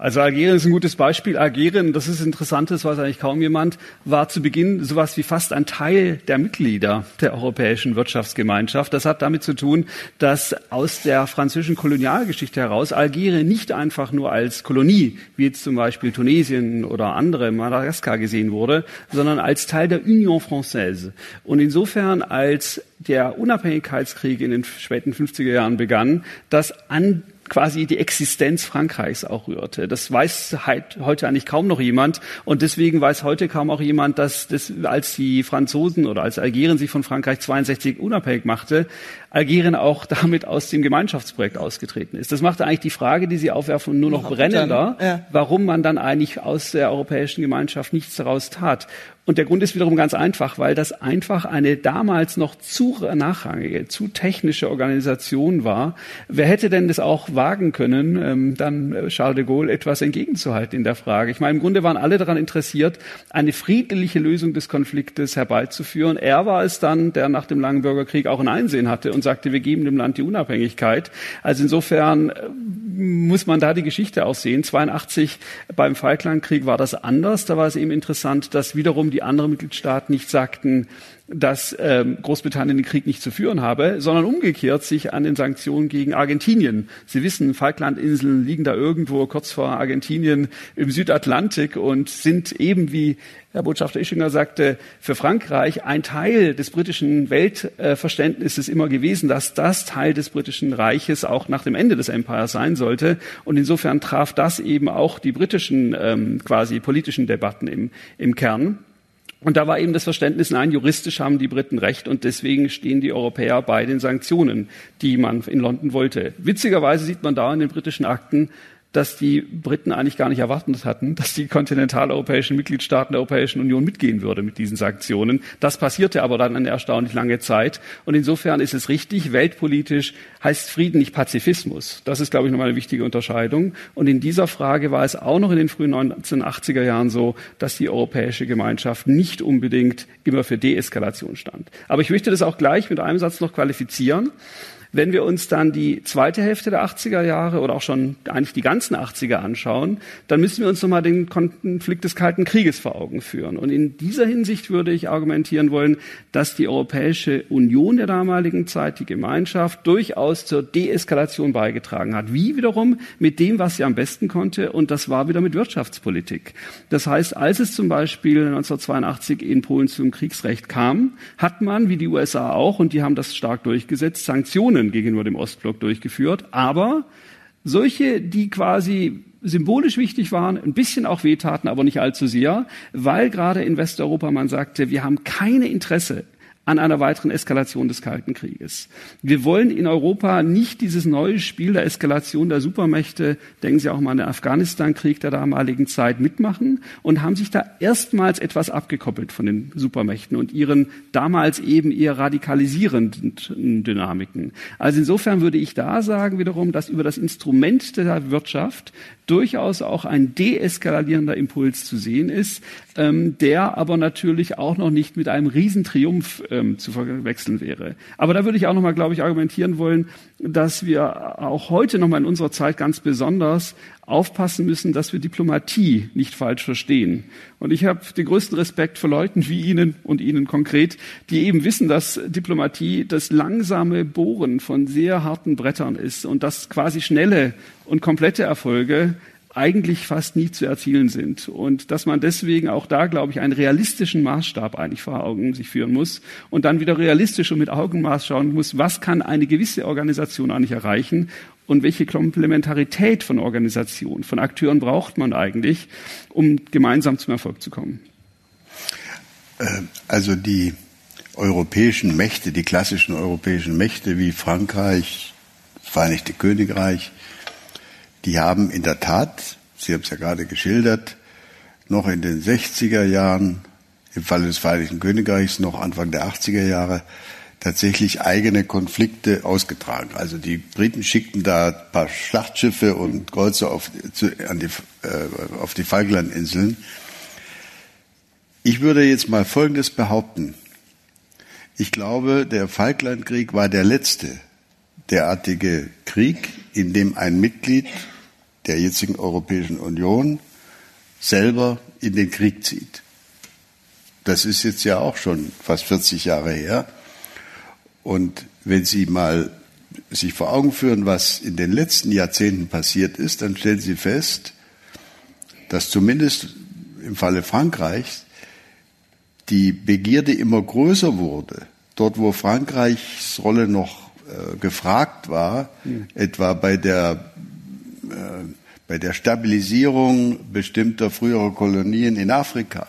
Also Algerien ist ein gutes Beispiel. Algerien, das ist interessant, das weiß eigentlich kaum jemand, war zu Beginn sowas wie fast ein Teil der Mitglieder der Europäischen Wirtschaftsgemeinschaft. Das hat damit zu tun, dass aus der französischen Kolonialgeschichte heraus Algerien nicht einfach nur als Kolonie, wie jetzt zum Beispiel Tunesien oder andere Madagaskar gesehen wurde, sondern als Teil der Union Française. Und insofern als der Unabhängigkeitskrieg in den späten 50er Jahren begann, dass an quasi die Existenz Frankreichs auch rührte. Das weiß heute eigentlich kaum noch jemand und deswegen weiß heute kaum auch jemand, dass das, als die Franzosen oder als Algerien sich von Frankreich 62 unabhängig machte, Algerien auch damit aus dem Gemeinschaftsprojekt ausgetreten ist. Das machte eigentlich die Frage, die Sie aufwerfen, nur noch brennender, ja. warum man dann eigentlich aus der Europäischen Gemeinschaft nichts daraus tat. Und der Grund ist wiederum ganz einfach, weil das einfach eine damals noch zu nachrangige, zu technische Organisation war. Wer hätte denn das auch wagen können, ähm, dann äh, Charles de Gaulle etwas entgegenzuhalten in der Frage? Ich meine, im Grunde waren alle daran interessiert, eine friedliche Lösung des Konfliktes herbeizuführen. Er war es dann, der nach dem langen Bürgerkrieg auch ein Einsehen hatte und sagte, wir geben dem Land die Unabhängigkeit. Also insofern äh, muss man da die Geschichte auch sehen. 82 beim Falklandkrieg war das anders. Da war es eben interessant, dass wiederum die anderen Mitgliedstaaten nicht sagten, dass ähm, Großbritannien den Krieg nicht zu führen habe, sondern umgekehrt sich an den Sanktionen gegen Argentinien. Sie wissen, Falklandinseln liegen da irgendwo kurz vor Argentinien im Südatlantik und sind eben wie Herr Botschafter Ischinger sagte, für Frankreich ein Teil des britischen Weltverständnisses immer gewesen, dass das Teil des britischen Reiches auch nach dem Ende des Empires sein sollte. Und insofern traf das eben auch die britischen ähm, quasi politischen Debatten im, im Kern. Und da war eben das Verständnis, nein, juristisch haben die Briten recht und deswegen stehen die Europäer bei den Sanktionen, die man in London wollte. Witzigerweise sieht man da in den britischen Akten, dass die Briten eigentlich gar nicht erwartet hatten, dass die kontinentaleuropäischen Mitgliedstaaten der Europäischen Union mitgehen würde mit diesen Sanktionen. Das passierte aber dann eine erstaunlich lange Zeit. Und insofern ist es richtig, weltpolitisch heißt Frieden nicht Pazifismus. Das ist, glaube ich, nochmal eine wichtige Unterscheidung. Und in dieser Frage war es auch noch in den frühen 1980er Jahren so, dass die europäische Gemeinschaft nicht unbedingt immer für Deeskalation stand. Aber ich möchte das auch gleich mit einem Satz noch qualifizieren. Wenn wir uns dann die zweite Hälfte der 80er Jahre oder auch schon eigentlich die ganzen 80er anschauen, dann müssen wir uns nochmal den Konflikt des Kalten Krieges vor Augen führen. Und in dieser Hinsicht würde ich argumentieren wollen, dass die Europäische Union der damaligen Zeit, die Gemeinschaft, durchaus zur Deeskalation beigetragen hat. Wie wiederum mit dem, was sie am besten konnte, und das war wieder mit Wirtschaftspolitik. Das heißt, als es zum Beispiel 1982 in Polen zum Kriegsrecht kam, hat man, wie die USA auch, und die haben das stark durchgesetzt, Sanktionen Sanktionen gegenüber dem Ostblock durchgeführt, aber solche, die quasi symbolisch wichtig waren, ein bisschen auch wehtaten, aber nicht allzu sehr, weil gerade in Westeuropa man sagte, wir haben keine Interesse an einer weiteren Eskalation des Kalten Krieges. Wir wollen in Europa nicht dieses neue Spiel der Eskalation der Supermächte, denken Sie auch mal an den Afghanistan-Krieg der damaligen Zeit, mitmachen und haben sich da erstmals etwas abgekoppelt von den Supermächten und ihren damals eben eher radikalisierenden Dynamiken. Also insofern würde ich da sagen wiederum, dass über das Instrument der Wirtschaft durchaus auch ein deeskalierender Impuls zu sehen ist, ähm, der aber natürlich auch noch nicht mit einem Riesentriumph ähm, zu verwechseln wäre. Aber da würde ich auch noch mal, glaube ich, argumentieren wollen, dass wir auch heute noch mal in unserer Zeit ganz besonders aufpassen müssen, dass wir Diplomatie nicht falsch verstehen. Und ich habe den größten Respekt vor Leuten wie Ihnen und Ihnen konkret, die eben wissen, dass Diplomatie das langsame Bohren von sehr harten Brettern ist und dass quasi schnelle und komplette Erfolge eigentlich fast nie zu erzielen sind. Und dass man deswegen auch da, glaube ich, einen realistischen Maßstab eigentlich vor Augen sich führen muss und dann wieder realistisch und mit Augenmaß schauen muss, was kann eine gewisse Organisation eigentlich erreichen und welche Komplementarität von Organisationen, von Akteuren braucht man eigentlich, um gemeinsam zum Erfolg zu kommen. Äh, also die europäischen Mächte, die klassischen europäischen Mächte wie Frankreich, Vereinigte Königreich, die haben in der Tat, Sie haben es ja gerade geschildert, noch in den 60er Jahren, im Falle des Vereinigten Königreichs noch Anfang der 80er Jahre, tatsächlich eigene Konflikte ausgetragen. Also die Briten schickten da ein paar Schlachtschiffe und Kreuzer auf, zu, die, äh, auf die Falklandinseln. Ich würde jetzt mal Folgendes behaupten. Ich glaube, der Falklandkrieg war der letzte derartige Krieg, in dem ein Mitglied der jetzigen Europäischen Union selber in den Krieg zieht. Das ist jetzt ja auch schon fast 40 Jahre her. Und wenn Sie mal sich vor Augen führen, was in den letzten Jahrzehnten passiert ist, dann stellen Sie fest, dass zumindest im Falle Frankreichs die Begierde immer größer wurde. Dort, wo Frankreichs Rolle noch äh, gefragt war, mhm. etwa bei der äh, bei der Stabilisierung bestimmter früherer Kolonien in Afrika,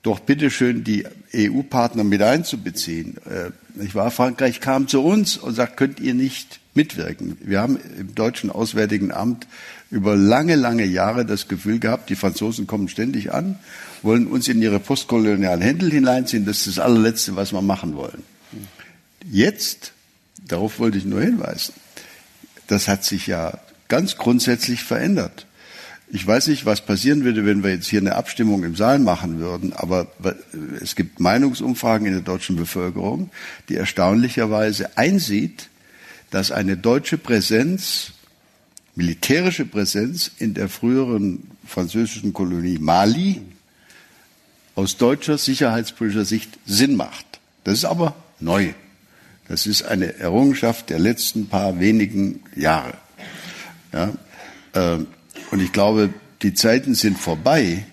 doch bitteschön die EU-Partner mit einzubeziehen. Äh, nicht wahr? Frankreich kam zu uns und sagt, könnt ihr nicht mitwirken? Wir haben im deutschen Auswärtigen Amt über lange, lange Jahre das Gefühl gehabt, die Franzosen kommen ständig an, wollen uns in ihre postkolonialen Händel hineinziehen. Das ist das allerletzte, was wir machen wollen. Jetzt, darauf wollte ich nur hinweisen, das hat sich ja ganz grundsätzlich verändert. Ich weiß nicht, was passieren würde, wenn wir jetzt hier eine Abstimmung im Saal machen würden, aber es gibt Meinungsumfragen in der deutschen Bevölkerung, die erstaunlicherweise einsieht, dass eine deutsche Präsenz, militärische Präsenz in der früheren französischen Kolonie Mali aus deutscher sicherheitspolitischer Sicht Sinn macht. Das ist aber neu. Das ist eine Errungenschaft der letzten paar wenigen Jahre. Ja? Äh, und ich glaube, die Zeiten sind vorbei,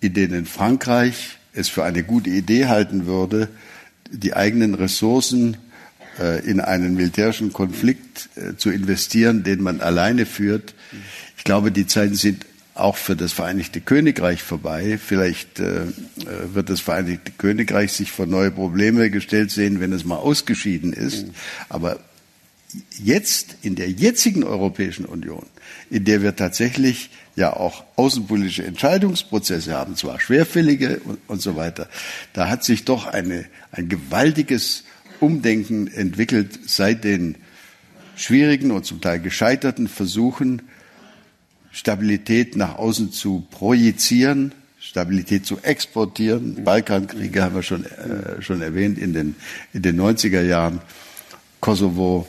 in denen Frankreich es für eine gute Idee halten würde, die eigenen Ressourcen äh, in einen militärischen Konflikt äh, zu investieren, den man alleine führt. Ich glaube, die Zeiten sind auch für das Vereinigte Königreich vorbei. Vielleicht äh, wird das Vereinigte Königreich sich vor neue Probleme gestellt sehen, wenn es mal ausgeschieden ist. Mhm. Aber jetzt, in der jetzigen Europäischen Union, in der wir tatsächlich ja auch außenpolitische Entscheidungsprozesse haben, zwar schwerfällige und, und so weiter, da hat sich doch eine, ein gewaltiges Umdenken entwickelt seit den schwierigen und zum Teil gescheiterten Versuchen, Stabilität nach außen zu projizieren, Stabilität zu exportieren. Balkankriege haben wir schon, äh, schon erwähnt in den, in den 90er Jahren. Kosovo,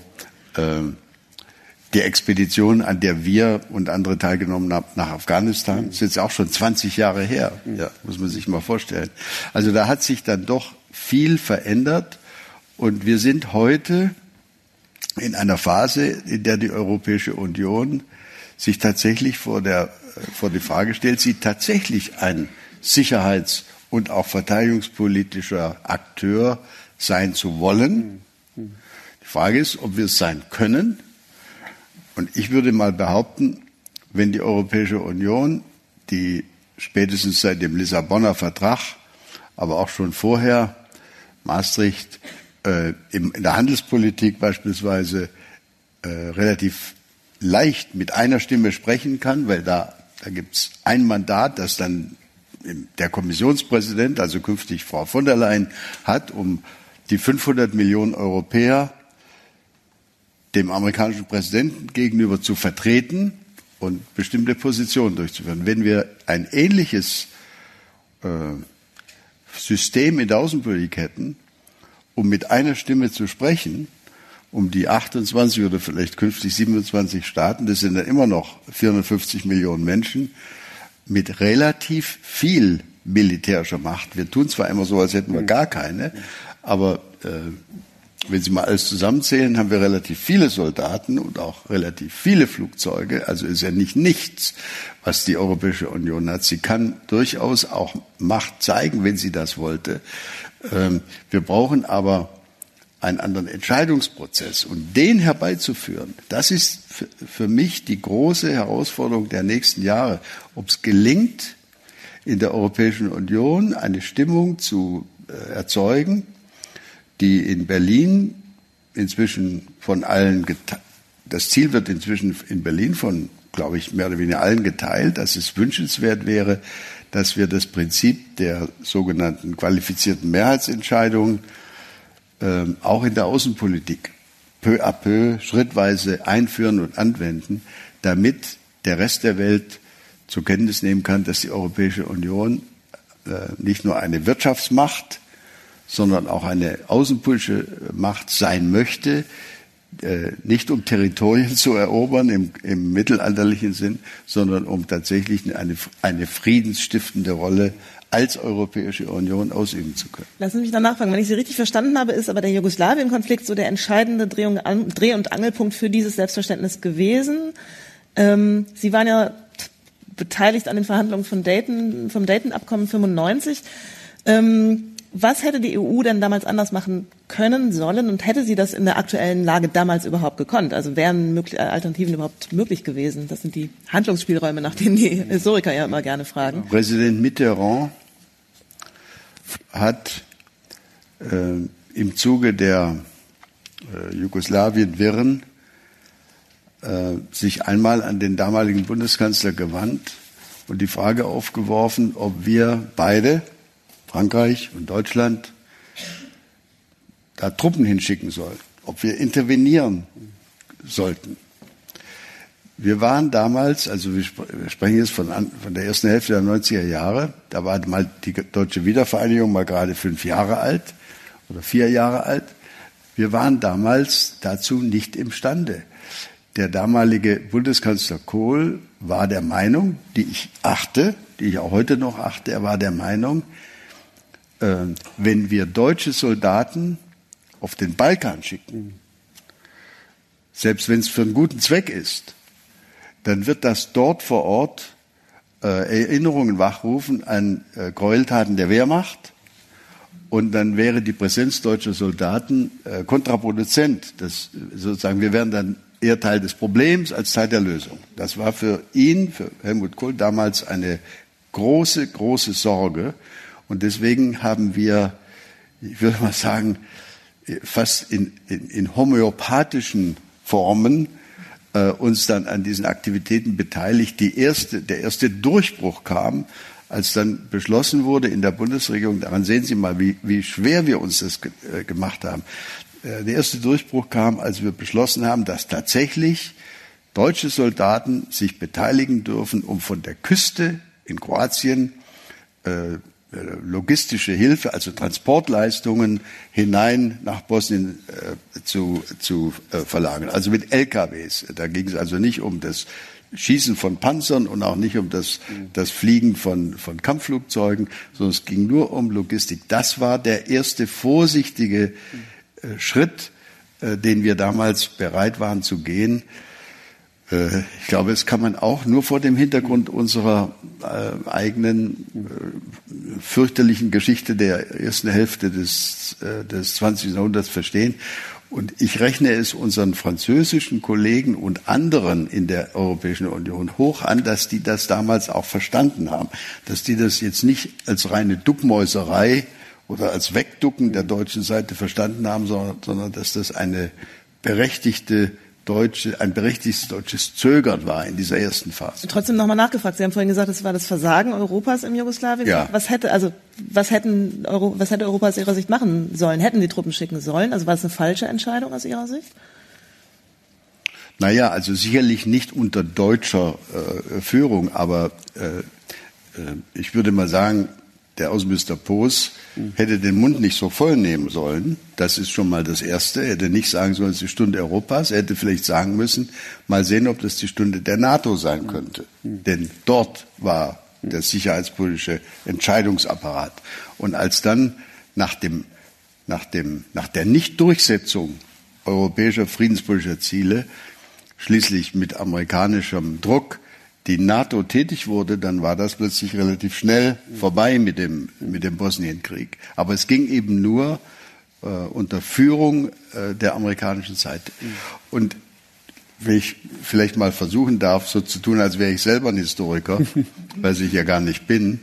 die Expedition, an der wir und andere teilgenommen haben nach Afghanistan, das ist jetzt auch schon 20 Jahre her. Ja, muss man sich mal vorstellen. Also da hat sich dann doch viel verändert und wir sind heute in einer Phase, in der die Europäische Union sich tatsächlich vor, der, vor die Frage stellt, sie tatsächlich ein sicherheits- und auch verteidigungspolitischer Akteur sein zu wollen. Frage ist, ob wir es sein können. Und ich würde mal behaupten, wenn die Europäische Union, die spätestens seit dem Lissabonner Vertrag, aber auch schon vorher Maastricht äh, in der Handelspolitik beispielsweise äh, relativ leicht mit einer Stimme sprechen kann, weil da, da gibt es ein Mandat, das dann der Kommissionspräsident, also künftig Frau von der Leyen, hat, um die 500 Millionen Europäer dem amerikanischen Präsidenten gegenüber zu vertreten und bestimmte Positionen durchzuführen. Wenn wir ein ähnliches äh, System in der Außenpolitik hätten, um mit einer Stimme zu sprechen, um die 28 oder vielleicht künftig 27 Staaten, das sind dann immer noch 450 Millionen Menschen, mit relativ viel militärischer Macht. Wir tun zwar immer so, als hätten wir gar keine, aber äh, wenn Sie mal alles zusammenzählen, haben wir relativ viele Soldaten und auch relativ viele Flugzeuge. Also ist ja nicht nichts, was die Europäische Union hat. Sie kann durchaus auch Macht zeigen, wenn sie das wollte. Ähm, wir brauchen aber einen anderen Entscheidungsprozess und den herbeizuführen, das ist für mich die große Herausforderung der nächsten Jahre. Ob es gelingt, in der Europäischen Union eine Stimmung zu äh, erzeugen, die in Berlin inzwischen von allen, das Ziel wird inzwischen in Berlin von, glaube ich, mehr oder weniger allen geteilt, dass es wünschenswert wäre, dass wir das Prinzip der sogenannten qualifizierten Mehrheitsentscheidung äh, auch in der Außenpolitik peu à peu schrittweise einführen und anwenden, damit der Rest der Welt zur Kenntnis nehmen kann, dass die Europäische Union äh, nicht nur eine Wirtschaftsmacht, sondern auch eine außenpolitische Macht sein möchte, äh, nicht um Territorien zu erobern im, im mittelalterlichen Sinn, sondern um tatsächlich eine, eine friedensstiftende Rolle als Europäische Union ausüben zu können. Lassen Sie mich danach fragen. Wenn ich Sie richtig verstanden habe, ist aber der Jugoslawien-Konflikt so der entscheidende Dreh- und Angelpunkt für dieses Selbstverständnis gewesen. Ähm, Sie waren ja beteiligt an den Verhandlungen von Dayton, vom Dayton-Abkommen 95. Ähm, was hätte die EU denn damals anders machen können, sollen und hätte sie das in der aktuellen Lage damals überhaupt gekonnt? Also wären äh, Alternativen überhaupt möglich gewesen? Das sind die Handlungsspielräume, nach denen die Historiker ja immer gerne fragen. Präsident Mitterrand hat äh, im Zuge der äh, Jugoslawien-Wirren äh, sich einmal an den damaligen Bundeskanzler gewandt und die Frage aufgeworfen, ob wir beide Frankreich und Deutschland da Truppen hinschicken sollen, ob wir intervenieren sollten. Wir waren damals, also wir sprechen jetzt von, von der ersten Hälfte der 90er Jahre, da war mal die deutsche Wiedervereinigung mal gerade fünf Jahre alt oder vier Jahre alt. Wir waren damals dazu nicht imstande. Der damalige Bundeskanzler Kohl war der Meinung, die ich achte, die ich auch heute noch achte, er war der Meinung, wenn wir deutsche Soldaten auf den Balkan schicken, selbst wenn es für einen guten Zweck ist, dann wird das dort vor Ort äh, Erinnerungen wachrufen an äh, Gräueltaten der Wehrmacht und dann wäre die Präsenz deutscher Soldaten äh, kontraproduzent. Das, sozusagen, wir wären dann eher Teil des Problems als Teil der Lösung. Das war für ihn, für Helmut Kohl damals eine große, große Sorge. Und deswegen haben wir, ich würde mal sagen, fast in, in, in homöopathischen Formen äh, uns dann an diesen Aktivitäten beteiligt. Die erste, der erste Durchbruch kam, als dann beschlossen wurde in der Bundesregierung, daran sehen Sie mal, wie, wie schwer wir uns das äh, gemacht haben. Äh, der erste Durchbruch kam, als wir beschlossen haben, dass tatsächlich deutsche Soldaten sich beteiligen dürfen, um von der Küste in Kroatien äh, logistische Hilfe, also Transportleistungen hinein nach Bosnien äh, zu, zu äh, verlagern. Also mit LKWs. Da ging es also nicht um das Schießen von Panzern und auch nicht um das, das Fliegen von, von Kampfflugzeugen, sondern es ging nur um Logistik. Das war der erste vorsichtige äh, Schritt, äh, den wir damals bereit waren zu gehen. Äh, ich glaube, es kann man auch nur vor dem Hintergrund unserer äh, eigenen äh, fürchterlichen Geschichte der ersten Hälfte des, des 20. Jahrhunderts verstehen. Und ich rechne es unseren französischen Kollegen und anderen in der Europäischen Union hoch an, dass die das damals auch verstanden haben, dass die das jetzt nicht als reine Duckmäuserei oder als Wegducken der deutschen Seite verstanden haben, sondern, sondern dass das eine berechtigte deutsche, ein berechtigtes deutsches Zögern war in dieser ersten Phase. Trotzdem nochmal nachgefragt. Sie haben vorhin gesagt, es war das Versagen Europas im Jugoslawien. Ja. Was hätte, also, was hätten Euro, was hätte Europa aus Ihrer Sicht machen sollen? Hätten die Truppen schicken sollen? Also war es eine falsche Entscheidung aus Ihrer Sicht? Naja, also sicherlich nicht unter deutscher äh, Führung, aber äh, äh, ich würde mal sagen, der Außenminister Poos hätte den Mund nicht so voll nehmen sollen. Das ist schon mal das Erste. Er hätte nicht sagen sollen, es ist die Stunde Europas. Er hätte vielleicht sagen müssen, mal sehen, ob das die Stunde der NATO sein könnte. Denn dort war der sicherheitspolitische Entscheidungsapparat. Und als dann nach dem, nach dem, nach der Nichtdurchsetzung europäischer friedenspolitischer Ziele schließlich mit amerikanischem Druck die NATO tätig wurde, dann war das plötzlich relativ schnell vorbei mit dem, mit dem Bosnienkrieg. Aber es ging eben nur äh, unter Führung äh, der amerikanischen Seite. Und wenn ich vielleicht mal versuchen darf, so zu tun, als wäre ich selber ein Historiker, was ich ja gar nicht bin,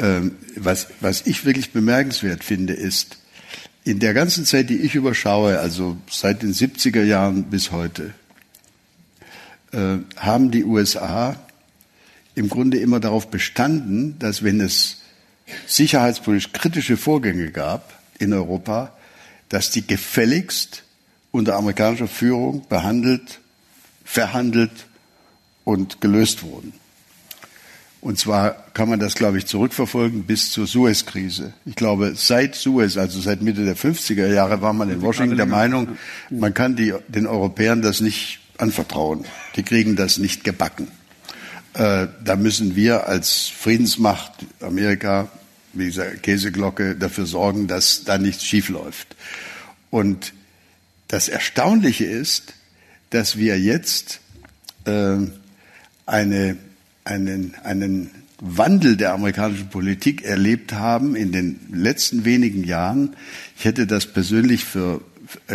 ähm, was, was ich wirklich bemerkenswert finde, ist, in der ganzen Zeit, die ich überschaue, also seit den 70er Jahren bis heute, äh, haben die USA im Grunde immer darauf bestanden, dass wenn es sicherheitspolitisch kritische Vorgänge gab in Europa, dass die gefälligst unter amerikanischer Führung behandelt, verhandelt und gelöst wurden. Und zwar kann man das, glaube ich, zurückverfolgen bis zur Suez-Krise. Ich glaube, seit Suez, also seit Mitte der 50er Jahre, war man in Washington der Meinung, man kann die, den Europäern das nicht anvertrauen. Die kriegen das nicht gebacken. Äh, da müssen wir als Friedensmacht Amerika, wie gesagt, Käseglocke, dafür sorgen, dass da nichts schiefläuft. Und das Erstaunliche ist, dass wir jetzt äh, eine, einen, einen Wandel der amerikanischen Politik erlebt haben in den letzten wenigen Jahren. Ich hätte das persönlich für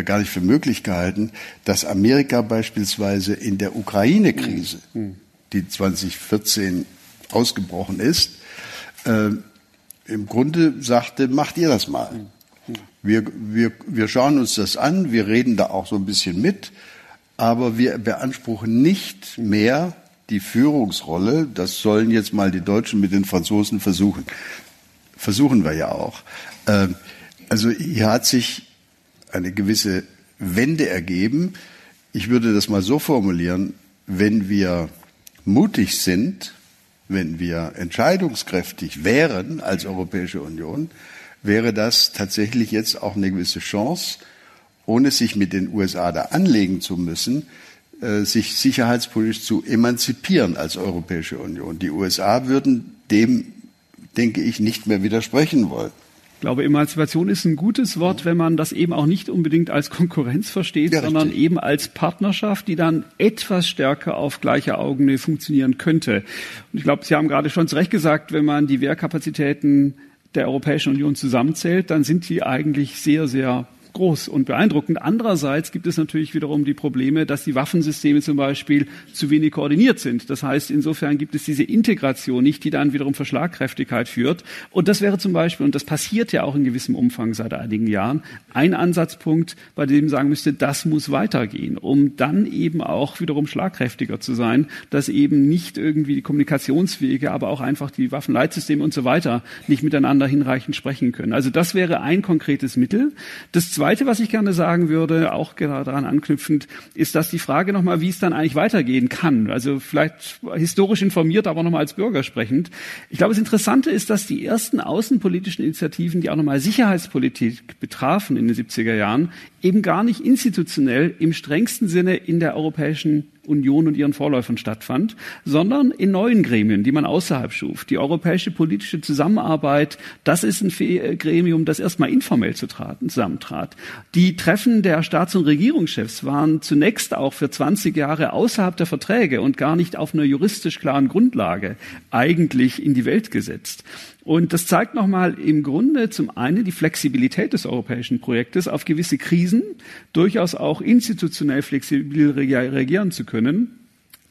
gar nicht für möglich gehalten, dass Amerika beispielsweise in der Ukraine-Krise, hm. die 2014 ausgebrochen ist, äh, im Grunde sagte, macht ihr das mal. Hm. Hm. Wir, wir, wir schauen uns das an, wir reden da auch so ein bisschen mit, aber wir beanspruchen nicht mehr die Führungsrolle. Das sollen jetzt mal die Deutschen mit den Franzosen versuchen. Versuchen wir ja auch. Äh, also hier hat sich eine gewisse Wende ergeben. Ich würde das mal so formulieren, wenn wir mutig sind, wenn wir entscheidungskräftig wären als Europäische Union, wäre das tatsächlich jetzt auch eine gewisse Chance, ohne sich mit den USA da anlegen zu müssen, äh, sich sicherheitspolitisch zu emanzipieren als Europäische Union. Die USA würden dem, denke ich, nicht mehr widersprechen wollen. Ich glaube, Emanzipation ist ein gutes Wort, wenn man das eben auch nicht unbedingt als Konkurrenz versteht, ja, sondern richtig. eben als Partnerschaft, die dann etwas stärker auf gleicher Augenhöhe funktionieren könnte. Und ich glaube, Sie haben gerade schon zu Recht gesagt, wenn man die Wehrkapazitäten der Europäischen Union zusammenzählt, dann sind die eigentlich sehr, sehr groß und beeindruckend. Andererseits gibt es natürlich wiederum die Probleme, dass die Waffensysteme zum Beispiel zu wenig koordiniert sind. Das heißt, insofern gibt es diese Integration nicht, die dann wiederum für Schlagkräftigkeit führt. Und das wäre zum Beispiel, und das passiert ja auch in gewissem Umfang seit einigen Jahren, ein Ansatzpunkt, bei dem sagen müsste, das muss weitergehen, um dann eben auch wiederum schlagkräftiger zu sein, dass eben nicht irgendwie die Kommunikationswege, aber auch einfach die Waffenleitsysteme und so weiter nicht miteinander hinreichend sprechen können. Also das wäre ein konkretes Mittel. Das Zweite, was ich gerne sagen würde, auch gerade daran anknüpfend, ist, dass die Frage nochmal, wie es dann eigentlich weitergehen kann. Also vielleicht historisch informiert, aber nochmal als Bürger sprechend. Ich glaube, das Interessante ist, dass die ersten außenpolitischen Initiativen, die auch nochmal Sicherheitspolitik betrafen in den 70er Jahren, eben gar nicht institutionell im strengsten Sinne in der Europäischen Union und ihren Vorläufern stattfand, sondern in neuen Gremien, die man außerhalb schuf. Die europäische politische Zusammenarbeit, das ist ein Gremium, das erstmal informell zusammentrat. Die Treffen der Staats- und Regierungschefs waren zunächst auch für 20 Jahre außerhalb der Verträge und gar nicht auf einer juristisch klaren Grundlage eigentlich in die Welt gesetzt. Und das zeigt nochmal im Grunde zum einen die Flexibilität des europäischen Projektes, auf gewisse Krisen durchaus auch institutionell flexibel reagieren zu können.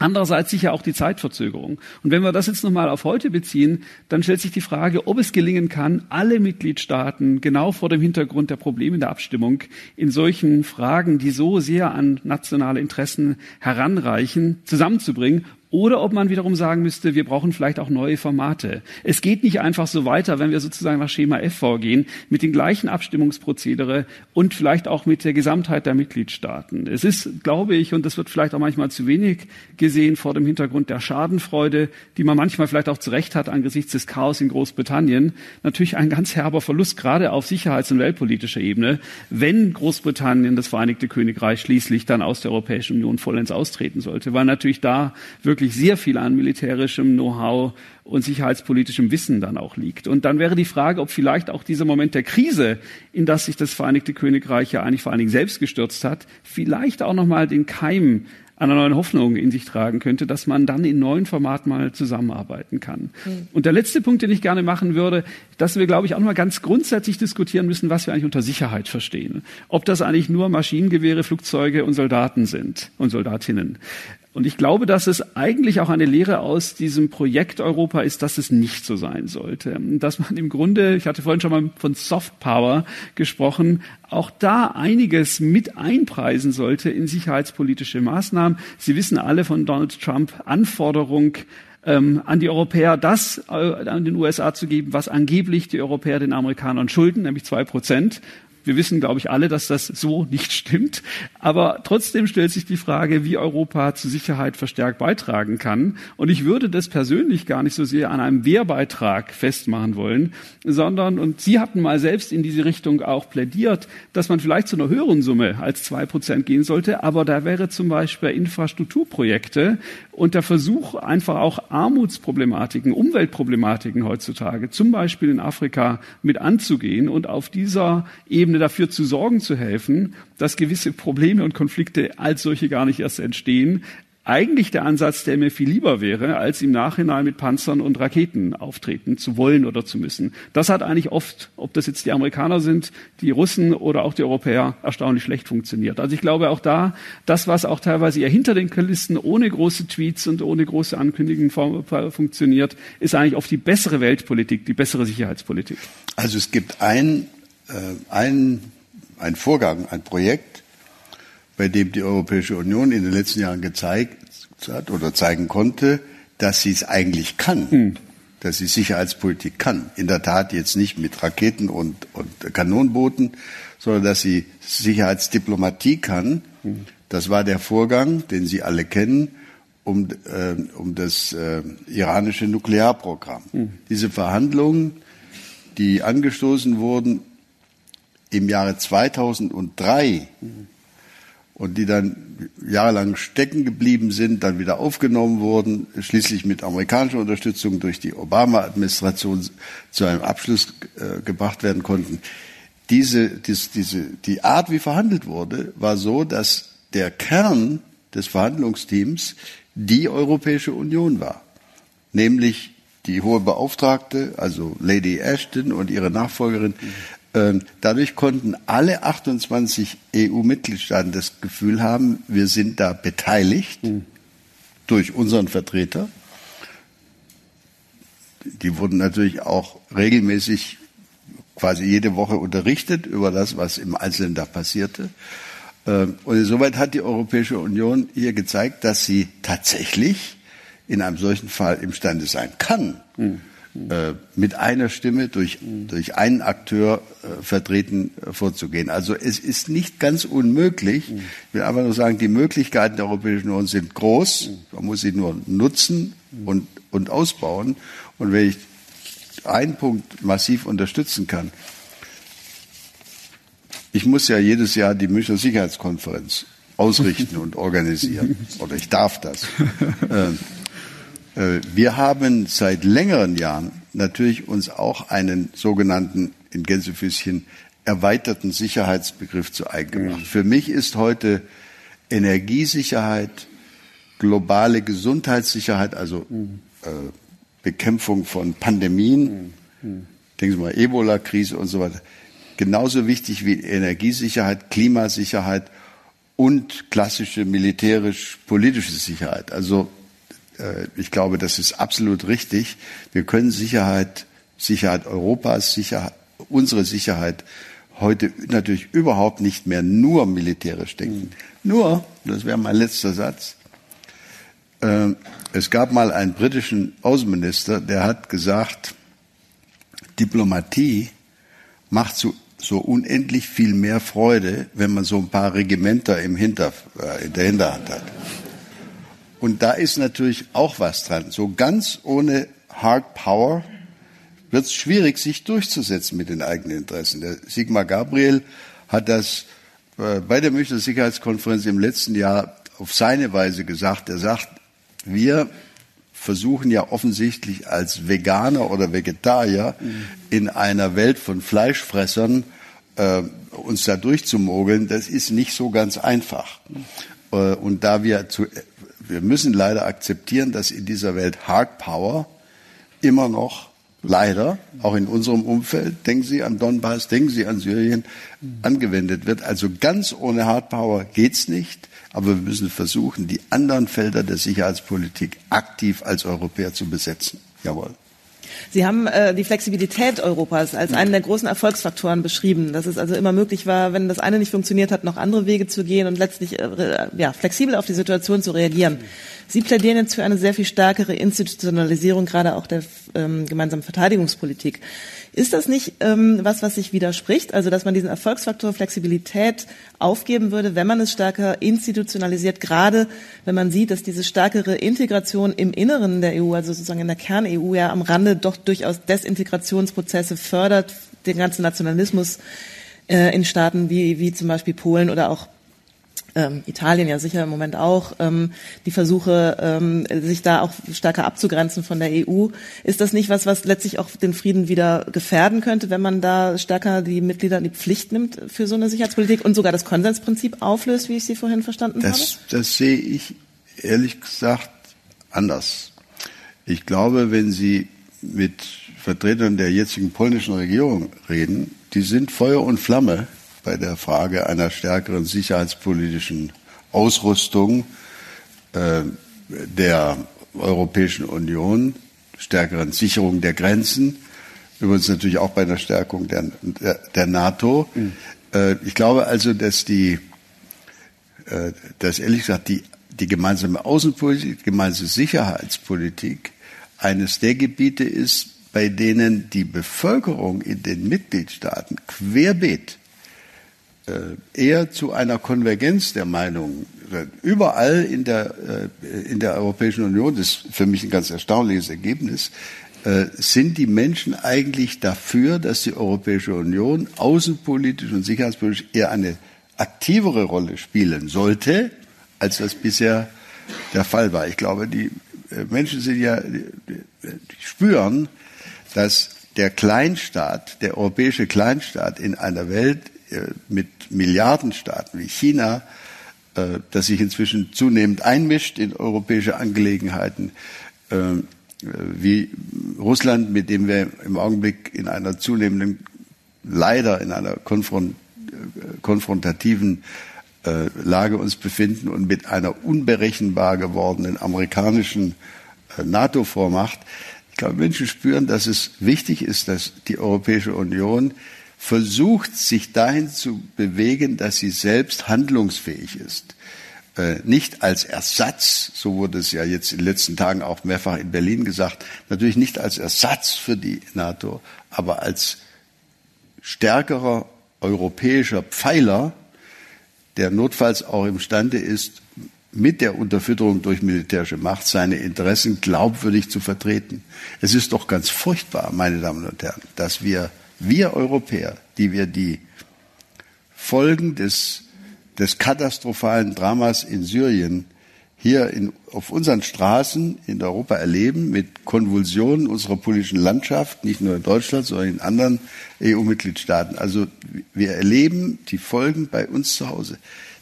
Andererseits sicher auch die Zeitverzögerung. Und wenn wir das jetzt nochmal auf heute beziehen, dann stellt sich die Frage, ob es gelingen kann, alle Mitgliedstaaten genau vor dem Hintergrund der Probleme der Abstimmung in solchen Fragen, die so sehr an nationale Interessen heranreichen, zusammenzubringen oder ob man wiederum sagen müsste, wir brauchen vielleicht auch neue Formate. Es geht nicht einfach so weiter, wenn wir sozusagen nach Schema F vorgehen, mit den gleichen Abstimmungsprozedere und vielleicht auch mit der Gesamtheit der Mitgliedstaaten. Es ist, glaube ich, und das wird vielleicht auch manchmal zu wenig gesehen vor dem Hintergrund der Schadenfreude, die man manchmal vielleicht auch zu Recht hat angesichts des Chaos in Großbritannien, natürlich ein ganz herber Verlust, gerade auf sicherheits- und weltpolitischer Ebene, wenn Großbritannien, das Vereinigte Königreich schließlich dann aus der Europäischen Union vollends austreten sollte, weil natürlich da wirklich wirklich sehr viel an militärischem Know-how und sicherheitspolitischem Wissen dann auch liegt. Und dann wäre die Frage, ob vielleicht auch dieser Moment der Krise, in das sich das Vereinigte Königreich ja eigentlich vor allen Dingen selbst gestürzt hat, vielleicht auch nochmal den Keim einer neuen Hoffnung in sich tragen könnte, dass man dann in neuen Formaten mal zusammenarbeiten kann. Mhm. Und der letzte Punkt, den ich gerne machen würde, dass wir, glaube ich, auch mal ganz grundsätzlich diskutieren müssen, was wir eigentlich unter Sicherheit verstehen. Ob das eigentlich nur Maschinengewehre, Flugzeuge und Soldaten sind und Soldatinnen. Und ich glaube, dass es eigentlich auch eine Lehre aus diesem Projekt Europa ist, dass es nicht so sein sollte. Dass man im Grunde, ich hatte vorhin schon mal von Soft Power gesprochen, auch da einiges mit einpreisen sollte in sicherheitspolitische Maßnahmen. Sie wissen alle von Donald Trump Anforderung, ähm, an die Europäer das äh, an den USA zu geben, was angeblich die Europäer den Amerikanern schulden, nämlich zwei Prozent. Wir wissen, glaube ich, alle, dass das so nicht stimmt. Aber trotzdem stellt sich die Frage, wie Europa zur Sicherheit verstärkt beitragen kann. Und ich würde das persönlich gar nicht so sehr an einem Wehrbeitrag festmachen wollen, sondern, und Sie hatten mal selbst in diese Richtung auch plädiert, dass man vielleicht zu einer höheren Summe als zwei Prozent gehen sollte. Aber da wäre zum Beispiel Infrastrukturprojekte und der Versuch, einfach auch Armutsproblematiken, Umweltproblematiken heutzutage, zum Beispiel in Afrika, mit anzugehen und auf dieser Ebene dafür zu sorgen zu helfen, dass gewisse Probleme und Konflikte als solche gar nicht erst entstehen. Eigentlich der Ansatz, der mir viel lieber wäre, als im Nachhinein mit Panzern und Raketen auftreten zu wollen oder zu müssen. Das hat eigentlich oft, ob das jetzt die Amerikaner sind, die Russen oder auch die Europäer, erstaunlich schlecht funktioniert. Also ich glaube auch da, das, was auch teilweise eher hinter den Kulissen ohne große Tweets und ohne große Ankündigungen funktioniert, ist eigentlich oft die bessere Weltpolitik, die bessere Sicherheitspolitik. Also es gibt ein äh, ein, ein Vorgang, ein Projekt, bei dem die Europäische Union in den letzten Jahren gezeigt hat oder zeigen konnte, dass sie es eigentlich kann, hm. dass sie Sicherheitspolitik kann. In der Tat jetzt nicht mit Raketen und, und Kanonenbooten, sondern dass sie Sicherheitsdiplomatie kann. Hm. Das war der Vorgang, den Sie alle kennen, um, äh, um das äh, iranische Nuklearprogramm. Hm. Diese Verhandlungen, die angestoßen wurden im Jahre 2003 und die dann jahrelang stecken geblieben sind, dann wieder aufgenommen wurden, schließlich mit amerikanischer Unterstützung durch die Obama-Administration zu einem Abschluss äh, gebracht werden konnten. Diese, dies, diese, die Art, wie verhandelt wurde, war so, dass der Kern des Verhandlungsteams die Europäische Union war, nämlich die hohe Beauftragte, also Lady Ashton und ihre Nachfolgerin, Ähm, dadurch konnten alle 28 EU-Mitgliedstaaten das Gefühl haben, wir sind da beteiligt mhm. durch unseren Vertreter. Die wurden natürlich auch regelmäßig quasi jede Woche unterrichtet über das, was im Einzelnen da passierte. Ähm, und insoweit hat die Europäische Union hier gezeigt, dass sie tatsächlich in einem solchen Fall imstande sein kann, mhm. Mit einer Stimme durch, durch einen Akteur äh, vertreten äh, vorzugehen. Also es ist nicht ganz unmöglich. Ich will einfach nur sagen, die Möglichkeiten der Europäischen Union sind groß. Man muss sie nur nutzen und, und ausbauen. Und wenn ich einen Punkt massiv unterstützen kann, ich muss ja jedes Jahr die Münchner Sicherheitskonferenz ausrichten und organisieren. Oder ich darf das. Äh, wir haben seit längeren Jahren natürlich uns auch einen sogenannten, in Gänsefüßchen, erweiterten Sicherheitsbegriff zu eigen gemacht. Mhm. Für mich ist heute Energiesicherheit, globale Gesundheitssicherheit, also mhm. äh, Bekämpfung von Pandemien, mhm. mhm. denken Sie mal Ebola-Krise und so weiter, genauso wichtig wie Energiesicherheit, Klimasicherheit und klassische militärisch-politische Sicherheit. Also ich glaube, das ist absolut richtig. Wir können Sicherheit, Sicherheit Europas, Sicherheit, unsere Sicherheit heute natürlich überhaupt nicht mehr nur militärisch denken. Mhm. Nur, das wäre mein letzter Satz, äh, es gab mal einen britischen Außenminister, der hat gesagt, Diplomatie macht zu so unendlich viel mehr Freude, wenn man so ein paar Regimenter im Hinter, äh, in der Hinterhand hat. Und da ist natürlich auch was dran. So ganz ohne Hard Power wird es schwierig, sich durchzusetzen mit den eigenen Interessen. Der Sigmar Gabriel hat das äh, bei der Münchner Sicherheitskonferenz im letzten Jahr auf seine Weise gesagt. Er sagt, wir versuchen ja offensichtlich als Veganer oder Vegetarier mhm. in einer Welt von Fleischfressern äh, uns da durchzumogeln, das ist nicht so ganz einfach. Äh, und da wir zu, wir müssen leider akzeptieren, dass in dieser Welt Hard Power immer noch leider, auch in unserem Umfeld, denken Sie an Donbass, denken Sie an Syrien, angewendet wird. Also ganz ohne Hard Power geht's nicht. Aber wir müssen versuchen, die anderen Felder der Sicherheitspolitik aktiv als Europäer zu besetzen. Jawohl. Sie haben äh, die Flexibilität Europas als einen der großen Erfolgsfaktoren beschrieben, dass es also immer möglich war, wenn das eine nicht funktioniert hat, noch andere Wege zu gehen und letztlich äh, ja, flexibel auf die Situation zu reagieren. Sie plädieren jetzt für eine sehr viel stärkere Institutionalisierung gerade auch der ähm, gemeinsamen Verteidigungspolitik. Ist das nicht ähm, was, was sich widerspricht? Also, dass man diesen Erfolgsfaktor Flexibilität aufgeben würde, wenn man es stärker institutionalisiert, gerade wenn man sieht, dass diese stärkere Integration im Inneren der EU, also sozusagen in der Kern-EU, ja am Rande doch durchaus Desintegrationsprozesse fördert, den ganzen Nationalismus äh, in Staaten wie, wie zum Beispiel Polen oder auch ähm, Italien ja sicher im Moment auch, ähm, die Versuche, ähm, sich da auch stärker abzugrenzen von der EU. Ist das nicht was, was letztlich auch den Frieden wieder gefährden könnte, wenn man da stärker die Mitglieder in die Pflicht nimmt für so eine Sicherheitspolitik und sogar das Konsensprinzip auflöst, wie ich Sie vorhin verstanden das, habe? Das sehe ich ehrlich gesagt anders. Ich glaube, wenn Sie mit Vertretern der jetzigen polnischen Regierung reden, die sind Feuer und Flamme bei der Frage einer stärkeren sicherheitspolitischen Ausrüstung äh, der Europäischen Union, stärkeren Sicherung der Grenzen, übrigens natürlich auch bei der Stärkung der, der, der NATO. Mhm. Äh, ich glaube also, dass die, äh, dass ehrlich gesagt die, die gemeinsame Außenpolitik, die gemeinsame Sicherheitspolitik eines der Gebiete ist, bei denen die Bevölkerung in den Mitgliedstaaten querbeet eher zu einer Konvergenz der Meinungen. Überall in der, äh, in der Europäischen Union, das ist für mich ein ganz erstaunliches Ergebnis, äh, sind die Menschen eigentlich dafür, dass die Europäische Union außenpolitisch und sicherheitspolitisch eher eine aktivere Rolle spielen sollte, als das bisher der Fall war. Ich glaube, die Menschen sind ja, die spüren, dass der Kleinstaat, der europäische Kleinstaat in einer Welt äh, mit Milliardenstaaten wie China, äh, das sich inzwischen zunehmend einmischt in europäische Angelegenheiten, äh, wie Russland, mit dem wir im Augenblick in einer zunehmenden leider in einer konfront konfrontativen äh, Lage uns befinden und mit einer unberechenbar gewordenen amerikanischen äh, NATO-Vormacht. Ich glaube, Menschen spüren, dass es wichtig ist, dass die Europäische Union versucht, sich dahin zu bewegen, dass sie selbst handlungsfähig ist. Äh, nicht als Ersatz, so wurde es ja jetzt in den letzten Tagen auch mehrfach in Berlin gesagt, natürlich nicht als Ersatz für die NATO, aber als stärkerer europäischer Pfeiler, der notfalls auch imstande ist, mit der Unterfütterung durch militärische Macht seine Interessen glaubwürdig zu vertreten. Es ist doch ganz furchtbar, meine Damen und Herren, dass wir, wir Europäer, die wir die Folgen des, des katastrophalen Dramas in Syrien hier in, auf unseren Straßen in Europa erleben, mit Konvulsionen unserer politischen Landschaft, nicht nur in Deutschland, sondern in anderen EU-Mitgliedstaaten. Also wir erleben die Folgen bei uns zu Hause.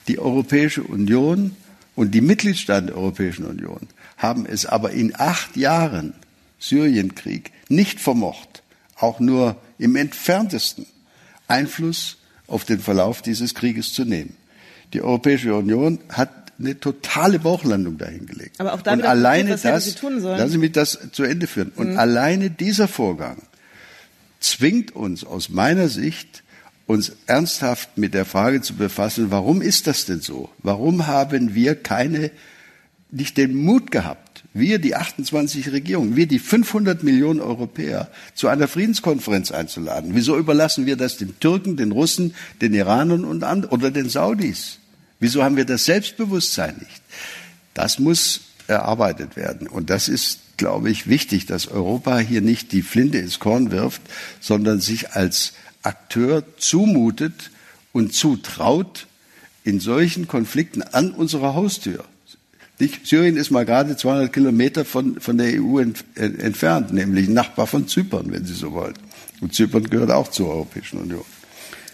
Die Europäische Union und die Mitgliedstaaten der Europäischen Union haben es aber in acht Jahren Syrienkrieg nicht vermocht, auch nur im entferntesten Einfluss auf den Verlauf dieses Krieges zu nehmen. Die Europäische Union hat eine totale Bauchlandung dahingelegt. Aber auch da und alleine das, das lassen Sie mich das zu Ende führen. Und mhm. alleine dieser Vorgang zwingt uns aus meiner Sicht, uns ernsthaft mit der Frage zu befassen, warum ist das denn so? Warum haben wir keine, nicht den Mut gehabt, wir die 28 Regierungen, wir die 500 Millionen Europäer zu einer Friedenskonferenz einzuladen? Wieso überlassen wir das den Türken, den Russen, den Iranern und anderen, oder den Saudis? Wieso haben wir das Selbstbewusstsein nicht? Das muss erarbeitet werden. Und das ist, glaube ich, wichtig, dass Europa hier nicht die Flinte ins Korn wirft, sondern sich als Akteur zumutet und zutraut in solchen Konflikten an unserer Haustür. Syrien ist mal gerade 200 Kilometer von, von der EU ent, entfernt, nämlich Nachbar von Zypern, wenn Sie so wollen. Und Zypern gehört auch zur Europäischen Union.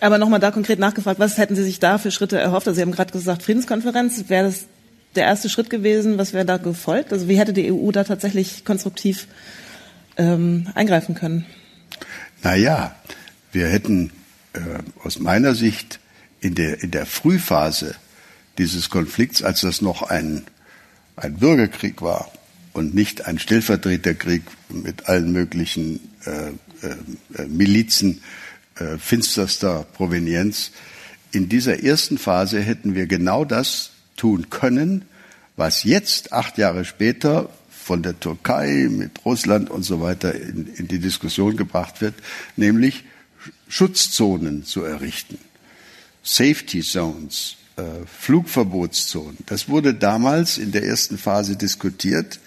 Aber nochmal da konkret nachgefragt, was hätten Sie sich da für Schritte erhofft? Also Sie haben gerade gesagt, Friedenskonferenz, wäre das der erste Schritt gewesen? Was wäre da gefolgt? Also wie hätte die EU da tatsächlich konstruktiv ähm, eingreifen können? Naja, wir hätten äh, aus meiner Sicht in der, in der Frühphase dieses Konflikts, als das noch ein, ein Bürgerkrieg war und nicht ein Stellvertreterkrieg mit allen möglichen äh, äh, Milizen, äh, finsterster Provenienz. In dieser ersten Phase hätten wir genau das tun können, was jetzt, acht Jahre später, von der Türkei mit Russland und so weiter in, in die Diskussion gebracht wird, nämlich Schutzzonen zu errichten. Safety Zones, äh, Flugverbotszonen. Das wurde damals in der ersten Phase diskutiert.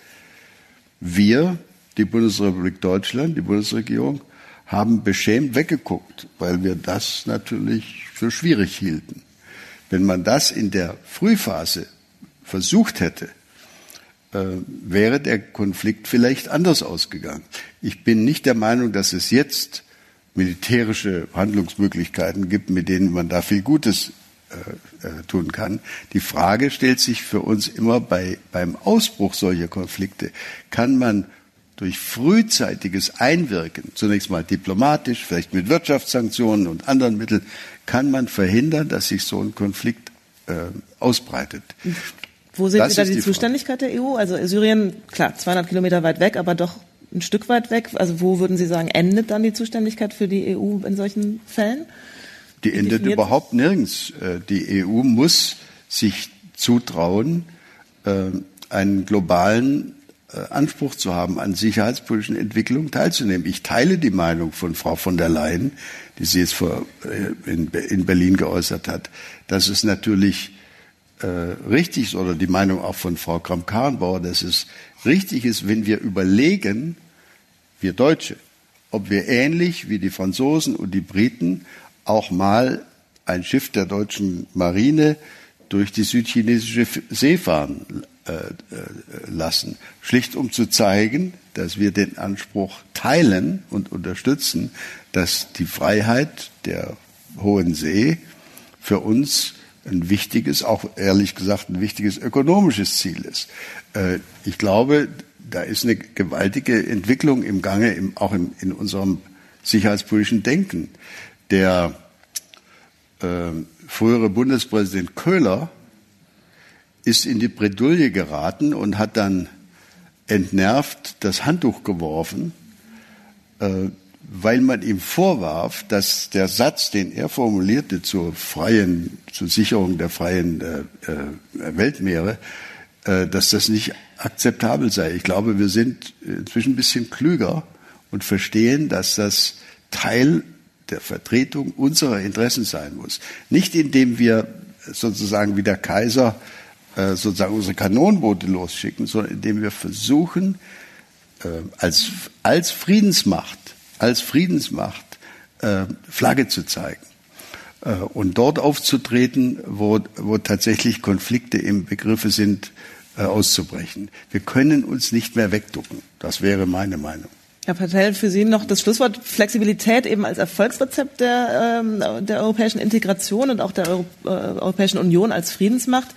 Wir, die Bundesrepublik Deutschland, die Bundesregierung, haben beschämt weggeguckt, weil wir das natürlich für schwierig hielten. Wenn man das in der Frühphase versucht hätte, äh, wäre der Konflikt vielleicht anders ausgegangen. Ich bin nicht der Meinung, dass es jetzt militärische Handlungsmöglichkeiten gibt, mit denen man da viel Gutes äh, äh, tun kann. Die Frage stellt sich für uns immer bei, beim Ausbruch solcher Konflikte, kann man durch frühzeitiges Einwirken, zunächst mal diplomatisch, vielleicht mit Wirtschaftssanktionen und anderen Mitteln, kann man verhindern, dass sich so ein Konflikt äh, ausbreitet. Wo sehen das Sie da die, die Zuständigkeit der EU? Also Syrien, klar, 200 Kilometer weit weg, aber doch ein Stück weit weg. Also wo würden Sie sagen, endet dann die Zuständigkeit für die EU in solchen Fällen? Die endet überhaupt nirgends. Äh, die EU muss sich zutrauen, äh, einen globalen äh, Anspruch zu haben, an sicherheitspolitischen Entwicklungen teilzunehmen. Ich teile die Meinung von Frau von der Leyen, die sie jetzt vor, in, Berlin geäußert hat, dass es natürlich richtig ist, oder die Meinung auch von Frau Kramp-Karrenbauer, dass es richtig ist, wenn wir überlegen, wir Deutsche, ob wir ähnlich wie die Franzosen und die Briten auch mal ein Schiff der deutschen Marine durch die südchinesische See fahren äh, äh, lassen, schlicht um zu zeigen, dass wir den Anspruch teilen und unterstützen, dass die Freiheit der Hohen See für uns ein wichtiges, auch ehrlich gesagt ein wichtiges ökonomisches Ziel ist. Äh, ich glaube, da ist eine gewaltige Entwicklung im Gange, auch in unserem sicherheitspolitischen Denken. Der äh, frühere Bundespräsident Köhler ist in die Bredouille geraten und hat dann entnervt das Handtuch geworfen, äh, weil man ihm vorwarf, dass der Satz, den er formulierte zur freien, zur Sicherung der freien äh, äh, Weltmeere, äh, dass das nicht akzeptabel sei. Ich glaube, wir sind inzwischen ein bisschen klüger und verstehen, dass das Teil der Vertretung unserer Interessen sein muss. Nicht indem wir sozusagen wie der Kaiser äh, sozusagen unsere Kanonenboote losschicken, sondern indem wir versuchen, äh, als, als Friedensmacht, als Friedensmacht äh, Flagge zu zeigen und dort aufzutreten, wo, wo tatsächlich Konflikte im Begriffe sind, auszubrechen. Wir können uns nicht mehr wegducken. Das wäre meine Meinung. Herr Patel, für Sie noch das Schlusswort Flexibilität eben als Erfolgsrezept der, ähm, der europäischen Integration und auch der Euro, äh, Europäischen Union als Friedensmacht.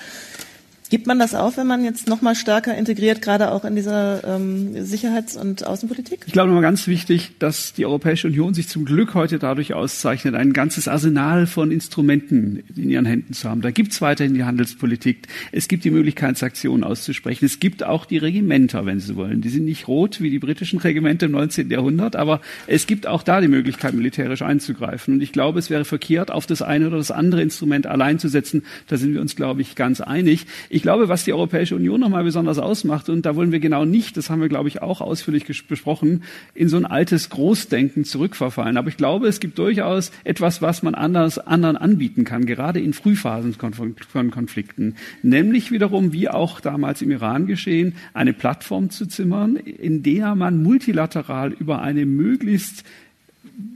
Gibt man das auf, wenn man jetzt noch mal stärker integriert, gerade auch in dieser ähm, Sicherheits- und Außenpolitik? Ich glaube nochmal ganz wichtig, dass die Europäische Union sich zum Glück heute dadurch auszeichnet, ein ganzes Arsenal von Instrumenten in ihren Händen zu haben. Da gibt es weiterhin die Handelspolitik, es gibt die Möglichkeit, Sanktionen auszusprechen, es gibt auch die Regimenter, wenn Sie wollen. Die sind nicht rot wie die britischen Regimente im 19. Jahrhundert, aber es gibt auch da die Möglichkeit, militärisch einzugreifen. Und ich glaube, es wäre verkehrt, auf das eine oder das andere Instrument allein zu setzen. Da sind wir uns, glaube ich, ganz einig. Ich glaube, was die Europäische Union nochmal besonders ausmacht, und da wollen wir genau nicht, das haben wir, glaube ich, auch ausführlich besprochen, in so ein altes Großdenken zurückverfallen. Aber ich glaube, es gibt durchaus etwas, was man anders, anderen anbieten kann, gerade in Frühphasen von Konflikten. Nämlich wiederum, wie auch damals im Iran geschehen, eine Plattform zu zimmern, in der man multilateral über eine möglichst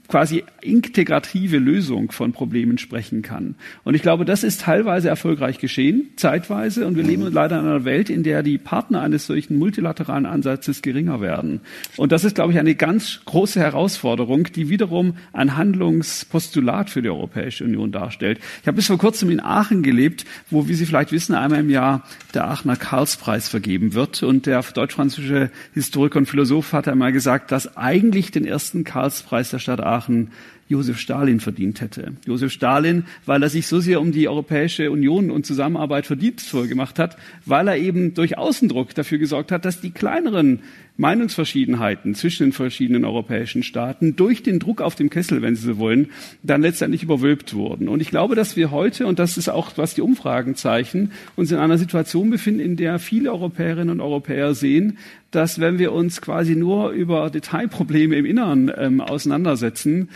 quasi integrative Lösung von Problemen sprechen kann. Und ich glaube, das ist teilweise erfolgreich geschehen, zeitweise. Und wir leben mhm. leider in einer Welt, in der die Partner eines solchen multilateralen Ansatzes geringer werden. Und das ist, glaube ich, eine ganz große Herausforderung, die wiederum ein Handlungspostulat für die Europäische Union darstellt. Ich habe bis vor kurzem in Aachen gelebt, wo, wie Sie vielleicht wissen, einmal im Jahr der Aachener Karlspreis vergeben wird. Und der deutsch-französische Historiker und Philosoph hat einmal gesagt, dass eigentlich den ersten Karlspreis der Stadt Aachen Josef Stalin verdient hätte. Josef Stalin, weil er sich so sehr um die Europäische Union und Zusammenarbeit verdienstvoll gemacht hat, weil er eben durch Außendruck dafür gesorgt hat, dass die kleineren Meinungsverschiedenheiten zwischen den verschiedenen europäischen Staaten durch den Druck auf dem Kessel, wenn Sie so wollen, dann letztendlich überwölbt wurden. Und ich glaube, dass wir heute, und das ist auch, was die Umfragen zeichnen, uns in einer Situation befinden, in der viele Europäerinnen und Europäer sehen, dass wenn wir uns quasi nur über Detailprobleme im Inneren ähm, auseinandersetzen,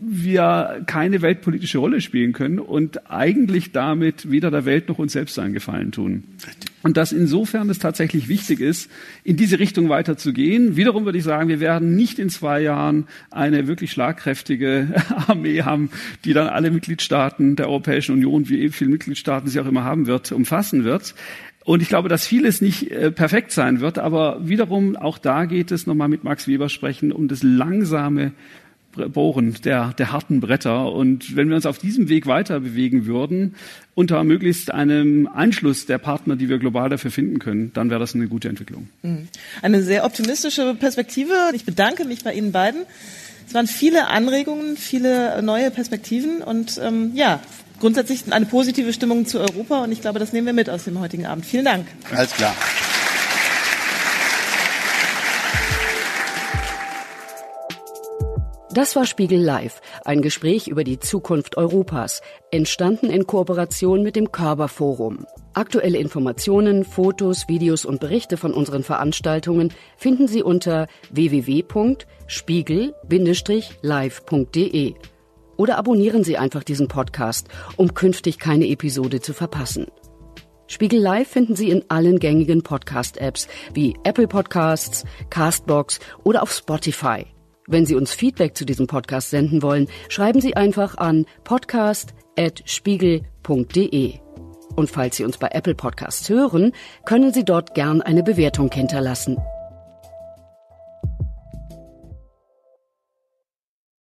wir keine weltpolitische Rolle spielen können und eigentlich damit weder der Welt noch uns selbst einen Gefallen tun. Und dass insofern es tatsächlich wichtig ist, in diese Richtung weiterzugehen. Wiederum würde ich sagen, wir werden nicht in zwei Jahren eine wirklich schlagkräftige Armee haben, die dann alle Mitgliedstaaten der Europäischen Union, wie viele Mitgliedstaaten sie auch immer haben wird, umfassen wird. Und ich glaube, dass vieles nicht äh, perfekt sein wird, aber wiederum auch da geht es nochmal mit Max Weber sprechen um das langsame Bohren der, der harten Bretter. Und wenn wir uns auf diesem Weg weiter bewegen würden, unter möglichst einem Einschluss der Partner, die wir global dafür finden können, dann wäre das eine gute Entwicklung. Mhm. Eine sehr optimistische Perspektive. Ich bedanke mich bei Ihnen beiden. Es waren viele Anregungen, viele neue Perspektiven und ähm, ja, grundsätzlich eine positive Stimmung zu Europa und ich glaube, das nehmen wir mit aus dem heutigen Abend. Vielen Dank. Alles klar. Das war Spiegel Live, ein Gespräch über die Zukunft Europas, entstanden in Kooperation mit dem Körber Forum. Aktuelle Informationen, Fotos, Videos und Berichte von unseren Veranstaltungen finden Sie unter www.spiegel-live.de. Oder abonnieren Sie einfach diesen Podcast, um künftig keine Episode zu verpassen. Spiegel Live finden Sie in allen gängigen Podcast-Apps wie Apple Podcasts, Castbox oder auf Spotify. Wenn Sie uns Feedback zu diesem Podcast senden wollen, schreiben Sie einfach an podcast.spiegel.de. Und falls Sie uns bei Apple Podcasts hören, können Sie dort gern eine Bewertung hinterlassen.